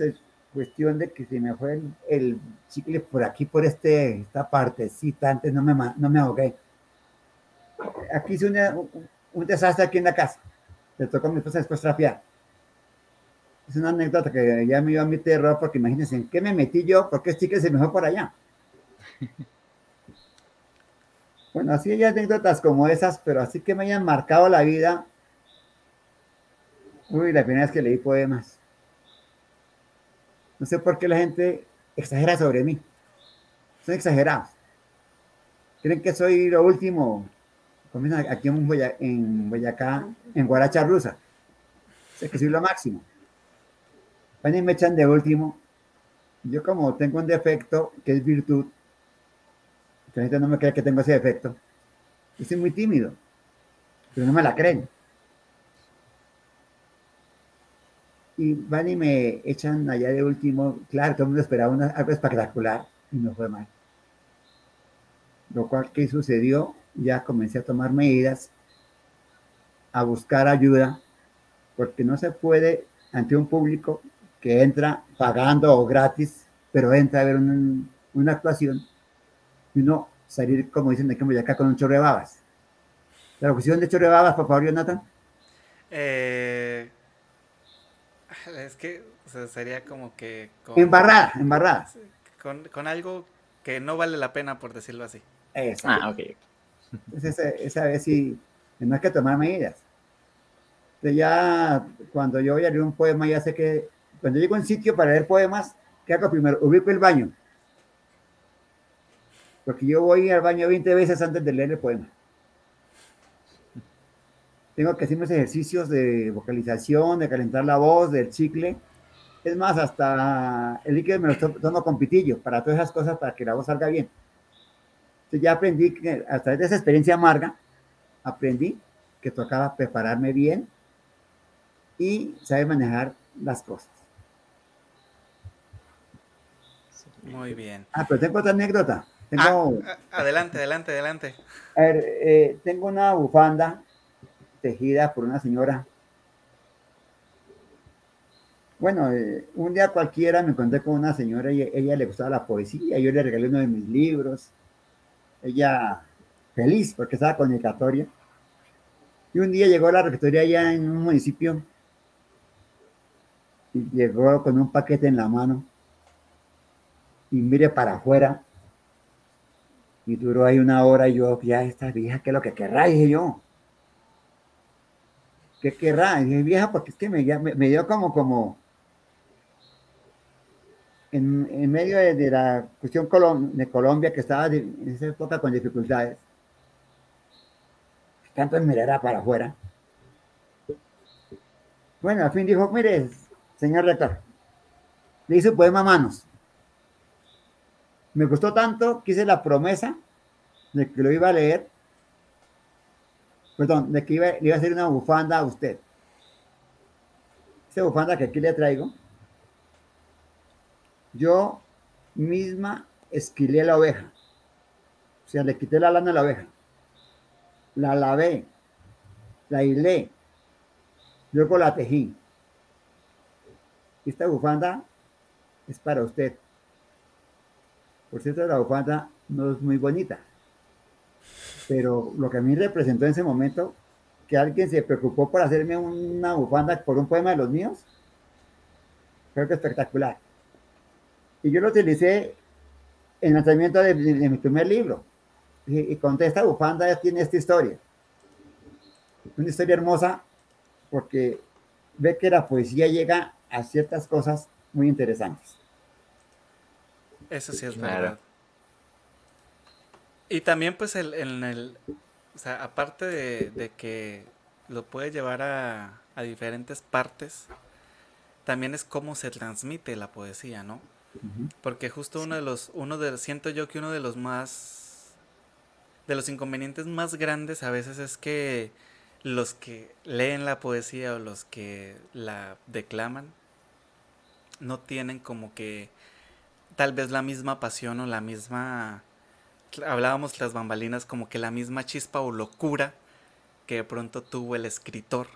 cuestión de que se me fue el, chicle por aquí, por este, esta partecita, antes no me, no me ahogué. Aquí hice un, desastre aquí en la casa. Le tocó a mi esposa después trapear. Es una anécdota que ya me iba a mi terror porque imagínense en qué me metí yo, porque el chicle se me fue por allá. Bueno, así hay anécdotas como esas, pero así que me hayan marcado la vida. Uy, la primera vez que leí poemas. No sé por qué la gente exagera sobre mí. Son exagerados. Creen que soy lo último. Aquí en, Boyacá, en Boyacá, Guaracha Rusa. Sé que soy lo máximo. Y me echan de último. Yo como tengo un defecto que es virtud, la gente no me cree que tengo ese defecto. Yo soy muy tímido, pero no me la creen. Y van y me echan allá de último. Claro, todo el mundo esperaba algo espectacular y no fue mal. Lo cual que sucedió, ya comencé a tomar medidas, a buscar ayuda, porque no se puede ante un público que entra pagando o gratis, pero entra a ver una actuación y no salir, como dicen de que acá con un chorro de babas. ¿La cuestión de chorro de babas, por favor, Jonathan? Eh, es que sería como que... embarrada, embarrada. Con, con, algo que no vale la pena, por decirlo así. Ah, ok. Entonces, esa, vez sí, no hay que tomar medidas. Entonces ya cuando yo voy a leer un poema, ya sé que cuando llego a un sitio para leer poemas, ¿qué hago primero? Ubico el baño porque yo voy al baño 20 veces antes de leer el poema. Tengo que hacer mis ejercicios de vocalización, de calentar la voz, del chicle. Es más, hasta el líquido me lo tomo con pitillo para todas esas cosas, para que la voz salga bien. Entonces ya aprendí que a través de esa experiencia amarga, aprendí que tocaba prepararme bien y saber manejar las cosas. Muy bien. Ah, pero tengo otra anécdota. Ah, adelante, adelante, adelante. A ver, eh, tengo una bufanda tejida por una señora. Bueno, eh, un día cualquiera me encontré con una señora y ella le gustaba la poesía. Yo le regalé uno de mis libros. Ella feliz porque estaba comunicatoria. Y un día llegó a la rectoría allá en un municipio y llegó con un paquete en la mano y mire para afuera y duró ahí una hora y yo, ya esta vieja, ¿qué es lo que querrá? Dije yo. ¿Qué querrá? dije, vieja, porque es que me, dio como, como, en, medio de, la cuestión de Colombia, que estaba en esa época con dificultades, tanto en mirara para afuera. Bueno, al fin dijo, mire, señor rector, le un poema a manos. Me gustó tanto que hice la promesa de que lo iba a leer, perdón, de que iba, le iba a hacer una bufanda a usted. Esa bufanda que aquí le traigo, yo misma esquilé la oveja. O sea, le quité la lana a la oveja. La lavé, la hilé, luego la tejí. Esta bufanda es para usted. Por cierto, la bufanda no es muy bonita. Pero lo que a mí representó en ese momento, que alguien se preocupó por hacerme una bufanda por un poema de los míos, creo que espectacular. Y yo lo utilicé en el lanzamiento de, mi primer libro. Y, y conté esta bufanda, tiene esta historia. Una historia hermosa porque ve que la poesía llega a ciertas cosas muy interesantes. Eso sí es verdad. Y también pues el, en el, o sea, aparte de, que lo puede llevar a, a, diferentes partes, también es cómo se transmite la poesía, ¿no? Porque justo uno de los, uno de, siento yo que uno de los más, de los inconvenientes más grandes a veces es que los que leen la poesía o los que la declaman no tienen como que tal vez la misma pasión o la misma hablábamos las bambalinas como que la misma chispa o locura que de pronto tuvo el escritor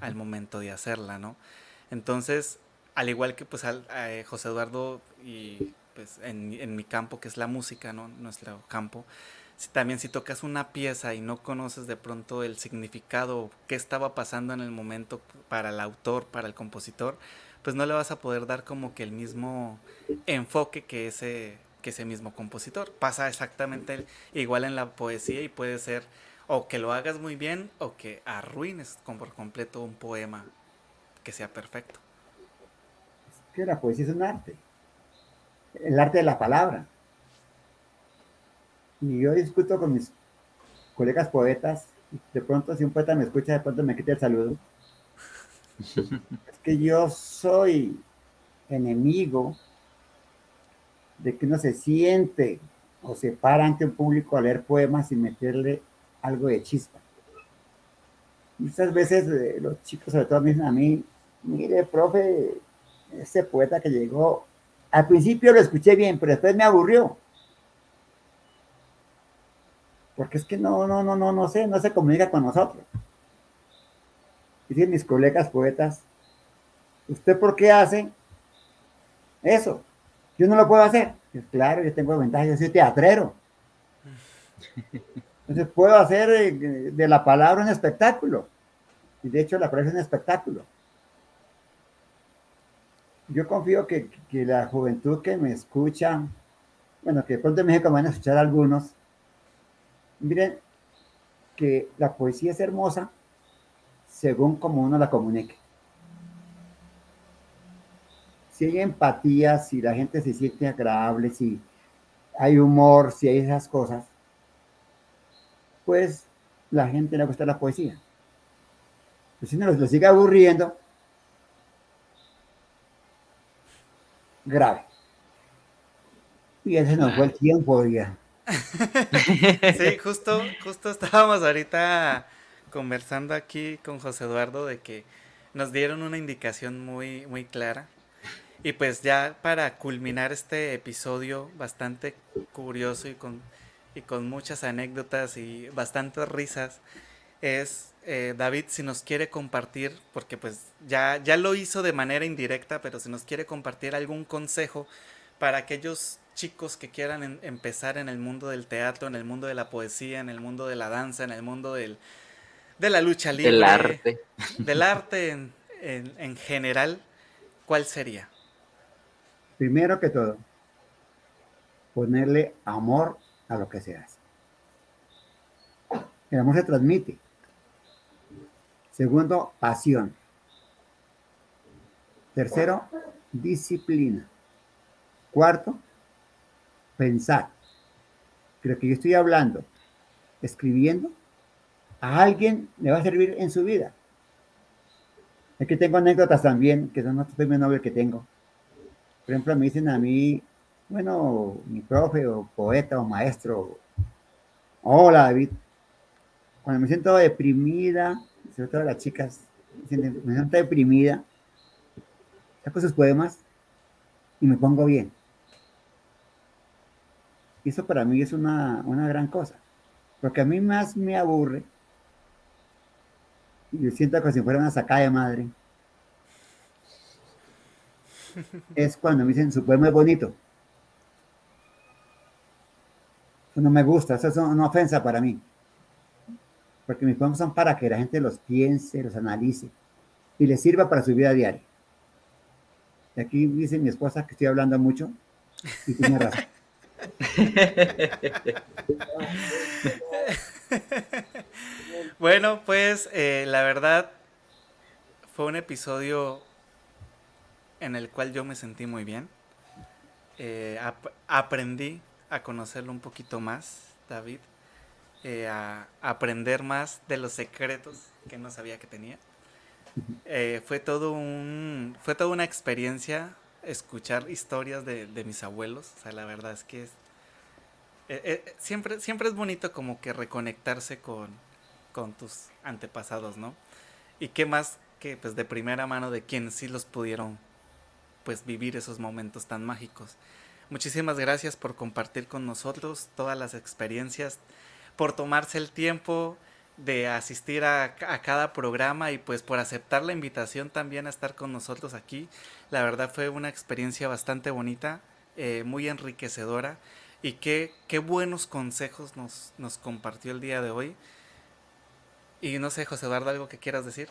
al momento de hacerla, ¿no? Entonces, al igual que pues al, eh, José Eduardo y pues en, en, mi campo que es la música, ¿no? Nuestro campo, si, también si tocas una pieza y no conoces de pronto el significado, qué estaba pasando en el momento para el autor, para el compositor, pues no le vas a poder dar como que el mismo enfoque que ese, que ese mismo compositor. Pasa exactamente igual en la poesía y puede ser o que lo hagas muy bien o que arruines por completo un poema que sea perfecto. Es que la poesía es un arte, el arte de la palabra. Y yo discuto con mis colegas poetas, de pronto si un poeta me escucha, de pronto me quita el saludo. es que yo soy enemigo de que uno se siente o se para ante un público a leer poemas y meterle algo de chispa. Muchas veces eh, los chicos, sobre todo, me dicen a mí, mire, profe, ese poeta que llegó, al principio lo escuché bien, pero después me aburrió. Porque es que no, no, no, no, no sé, no se comunica con nosotros. Dicen mis colegas poetas, ¿usted por qué hace eso? Yo no lo puedo hacer. claro, yo tengo ventaja, yo soy teatrero. Entonces puedo hacer eh, de la palabra un espectáculo. Y de hecho la palabra es un espectáculo. Yo confío que, que la juventud que me escucha, bueno, que de pronto en México me van a escuchar algunos, miren que la poesía es hermosa según como uno la comunique si hay empatía, si la gente se siente agradable, si hay humor, si hay esas cosas, pues la gente le gusta la poesía. Pues si no lo sigue aburriendo, grave. Y ese nos fue el tiempo ya. sí, justo, justo estábamos ahorita conversando aquí con José Eduardo de que nos dieron una indicación muy, muy clara. Y pues ya para culminar este episodio bastante curioso y con, y con muchas anécdotas y bastantes risas, es eh, David si nos quiere compartir, porque pues ya, ya lo hizo de manera indirecta, pero si nos quiere compartir algún consejo para aquellos chicos que quieran empezar en el mundo del teatro, en el mundo de la poesía, en el mundo de la danza, en el mundo del, de la lucha libre. Del arte. Del arte en, en general, ¿cuál sería? Primero que todo, ponerle amor a lo que se hace. El amor se transmite. Segundo, pasión. Tercero, disciplina. Cuarto, pensar lo que yo estoy hablando, escribiendo, a alguien le va a servir en su vida. Que tengo anécdotas también, que son los premios Nobel que tengo. Por ejemplo, me dicen a mí, bueno, mi profe o poeta o maestro, hola David, cuando me siento deprimida, sobre todo las chicas, me siento deprimida, saco sus poemas y me pongo bien. Y eso para mí es una, una gran cosa, porque a mí más me aburre yo siento como si fuera una sacada de madre. Es cuando me dicen su poema es bonito. Eso no me gusta, eso es una ofensa para mí. Porque mis poemas son para que la gente los piense, los analice y les sirva para su vida diaria. Y aquí dice mi esposa que estoy hablando mucho y tiene razón. bueno, pues eh, la verdad fue un episodio en el cual yo me sentí muy bien. Eh, aprendí a conocerlo un poquito más, David, eh, a, aprender más de los secretos que no sabía que tenía. fue todo un, fue toda una experiencia escuchar historias de, de, mis abuelos. O sea, la verdad es que es, siempre, siempre es bonito como que reconectarse con, con tus antepasados, ¿no? Y qué más que pues de primera mano de quienes sí los pudieron pues vivir esos momentos tan mágicos. Muchísimas gracias por compartir con nosotros todas las experiencias, por tomarse el tiempo de asistir a, cada programa y pues por aceptar la invitación también a estar con nosotros aquí. La verdad fue una experiencia bastante bonita, eh, muy enriquecedora y qué, qué buenos consejos nos, nos compartió el día de hoy. Y no sé, José Eduardo, algo que quieras decir.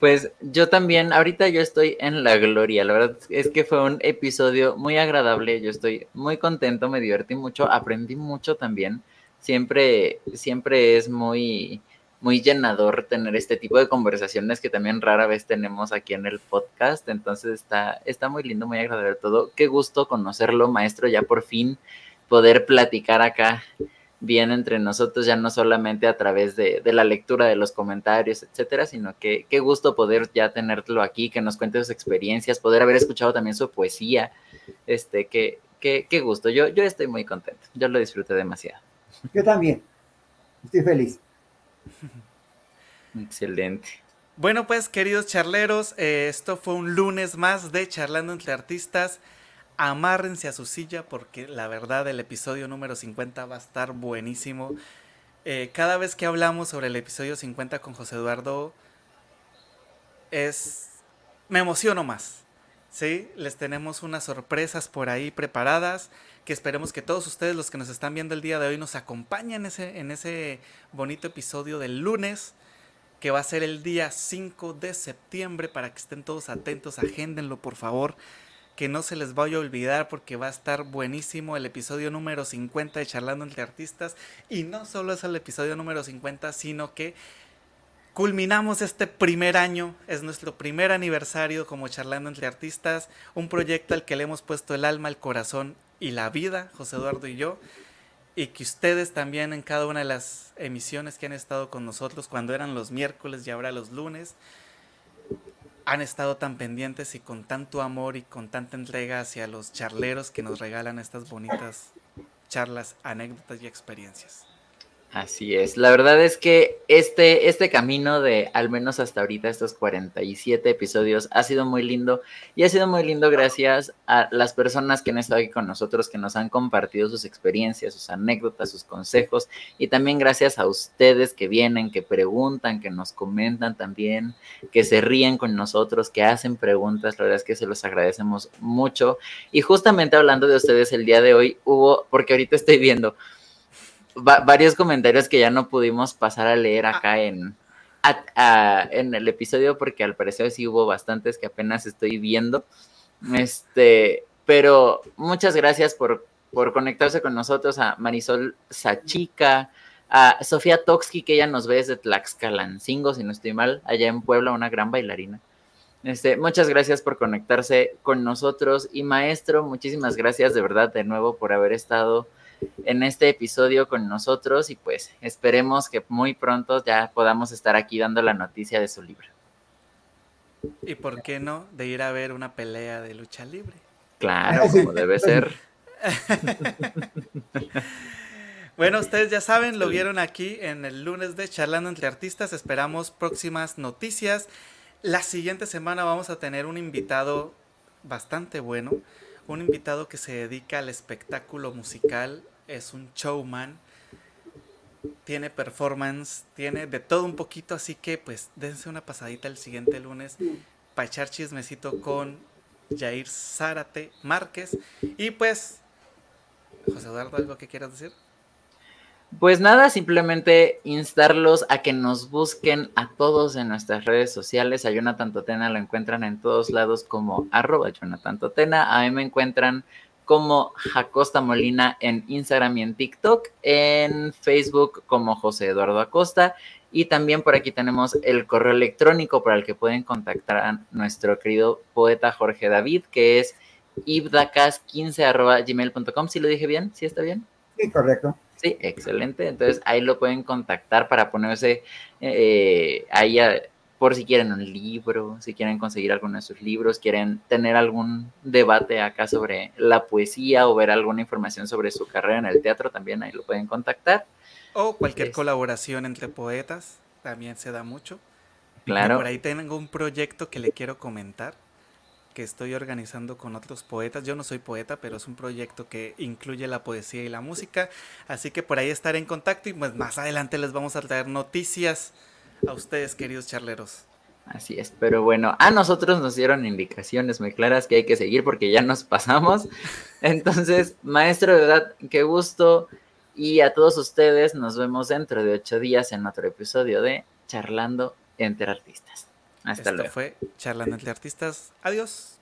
Pues yo también, ahorita yo estoy en la gloria, la verdad es que fue un episodio muy agradable, yo estoy muy contento, me divertí mucho, aprendí mucho también, siempre, siempre es muy, muy llenador tener este tipo de conversaciones que también rara vez tenemos aquí en el podcast, entonces está, está muy lindo, muy agradable todo, qué gusto conocerlo, maestro, ya por fin poder platicar acá bien entre nosotros, ya no solamente a través de, la lectura de los comentarios, etcétera, sino que qué gusto poder ya tenerlo aquí, que nos cuente sus experiencias, poder haber escuchado también su poesía, este, qué, qué, qué gusto, yo, yo estoy muy contento, yo lo disfruté demasiado. Yo también, estoy feliz. Excelente. Bueno, pues queridos charleros, eh, esto fue un lunes más de Charlando entre Artistas amárrense a su silla porque la verdad el episodio número 50 va a estar buenísimo. Eh, cada vez que hablamos sobre el episodio 50 con José Eduardo, es... me emociono más. ¿sí? Les tenemos unas sorpresas por ahí preparadas que esperemos que todos ustedes, los que nos están viendo el día de hoy, nos acompañen en ese, en ese bonito episodio del lunes, que va a ser el día 5 de septiembre, para que estén todos atentos, agéndenlo por favor que no se les vaya a olvidar porque va a estar buenísimo el episodio número 50 de Charlando entre Artistas. Y no solo es el episodio número 50, sino que culminamos este primer año, es nuestro primer aniversario como Charlando entre Artistas, un proyecto al que le hemos puesto el alma, el corazón y la vida, José Eduardo y yo. Y que ustedes también en cada una de las emisiones que han estado con nosotros, cuando eran los miércoles y ahora los lunes, han estado tan pendientes y con tanto amor y con tanta entrega hacia los charleros que nos regalan estas bonitas charlas, anécdotas y experiencias. Así es, la verdad es que este, este camino de al menos hasta ahorita, estos 47 episodios, ha sido muy lindo. Y ha sido muy lindo gracias a las personas que han estado aquí con nosotros, que nos han compartido sus experiencias, sus anécdotas, sus consejos. Y también gracias a ustedes que vienen, que preguntan, que nos comentan también, que se ríen con nosotros, que hacen preguntas, la verdad es que se los agradecemos mucho. Y justamente hablando de ustedes el día de hoy hubo, porque ahorita estoy viendo, varios comentarios que ya no pudimos pasar a leer acá ah. en, en el episodio porque al parecer sí hubo bastantes que apenas estoy viendo. Este, pero muchas gracias por, por conectarse con nosotros a Marisol Sachica, a Sofía Toxki, que ella nos ve desde Tlaxcalancingo, si no estoy mal, allá en Puebla, una gran bailarina. Este, muchas gracias por conectarse con nosotros y maestro, muchísimas gracias de verdad de nuevo por haber estado en este episodio con nosotros y pues esperemos que muy pronto ya podamos estar aquí dando la noticia de su libro. Y por qué no, de ir a ver una pelea de lucha libre. Claro, como debe ser. bueno, ustedes ya saben, lo vieron aquí en el lunes de Charlando entre Artistas. Esperamos próximas noticias. La siguiente semana vamos a tener un invitado bastante bueno. Un invitado que se dedica al espectáculo musical. Es un showman. Tiene performance, tiene de todo un poquito, así que pues dense una pasadita el siguiente lunes para echar chismecito con Jair Zárate Márquez. Y pues, José Eduardo, ¿algo que quieras decir? Pues nada, simplemente instarlos a que nos busquen a todos en nuestras redes sociales. A Jonathan Totena lo encuentran en todos lados como arroba Jonathan Totena. A mí me encuentran como Jacosta Molina en Instagram y en TikTok. En Facebook como José Eduardo Acosta. Y también por aquí tenemos el correo electrónico para el que pueden contactar a nuestro querido poeta Jorge David, que es ibdacas15 Si lo dije bien, ¿sí está bien? Sí, correcto. Sí, excelente. Entonces ahí lo pueden contactar para ponerse eh, ahí por si quieren un libro, si quieren conseguir alguno de sus libros, quieren tener algún debate acá sobre la poesía o ver alguna información sobre su carrera en el teatro, también ahí lo pueden contactar. O cualquier colaboración entre poetas, también se da mucho. Claro. por ahí tengo un proyecto que le quiero comentar que estoy organizando con otros poetas. Yo no soy poeta, pero es un proyecto que incluye la poesía y la música. Así que por ahí estaré en contacto y pues más adelante les vamos a traer noticias a ustedes, queridos charleros. Así es, pero bueno, a nosotros nos dieron indicaciones muy claras que hay que seguir porque ya nos pasamos. Entonces, maestro, de verdad, qué gusto. Y a todos ustedes nos vemos dentro de ocho días en otro episodio de Charlando entre Artistas. Hasta Esto fue Charlando entre Artistas. Adiós.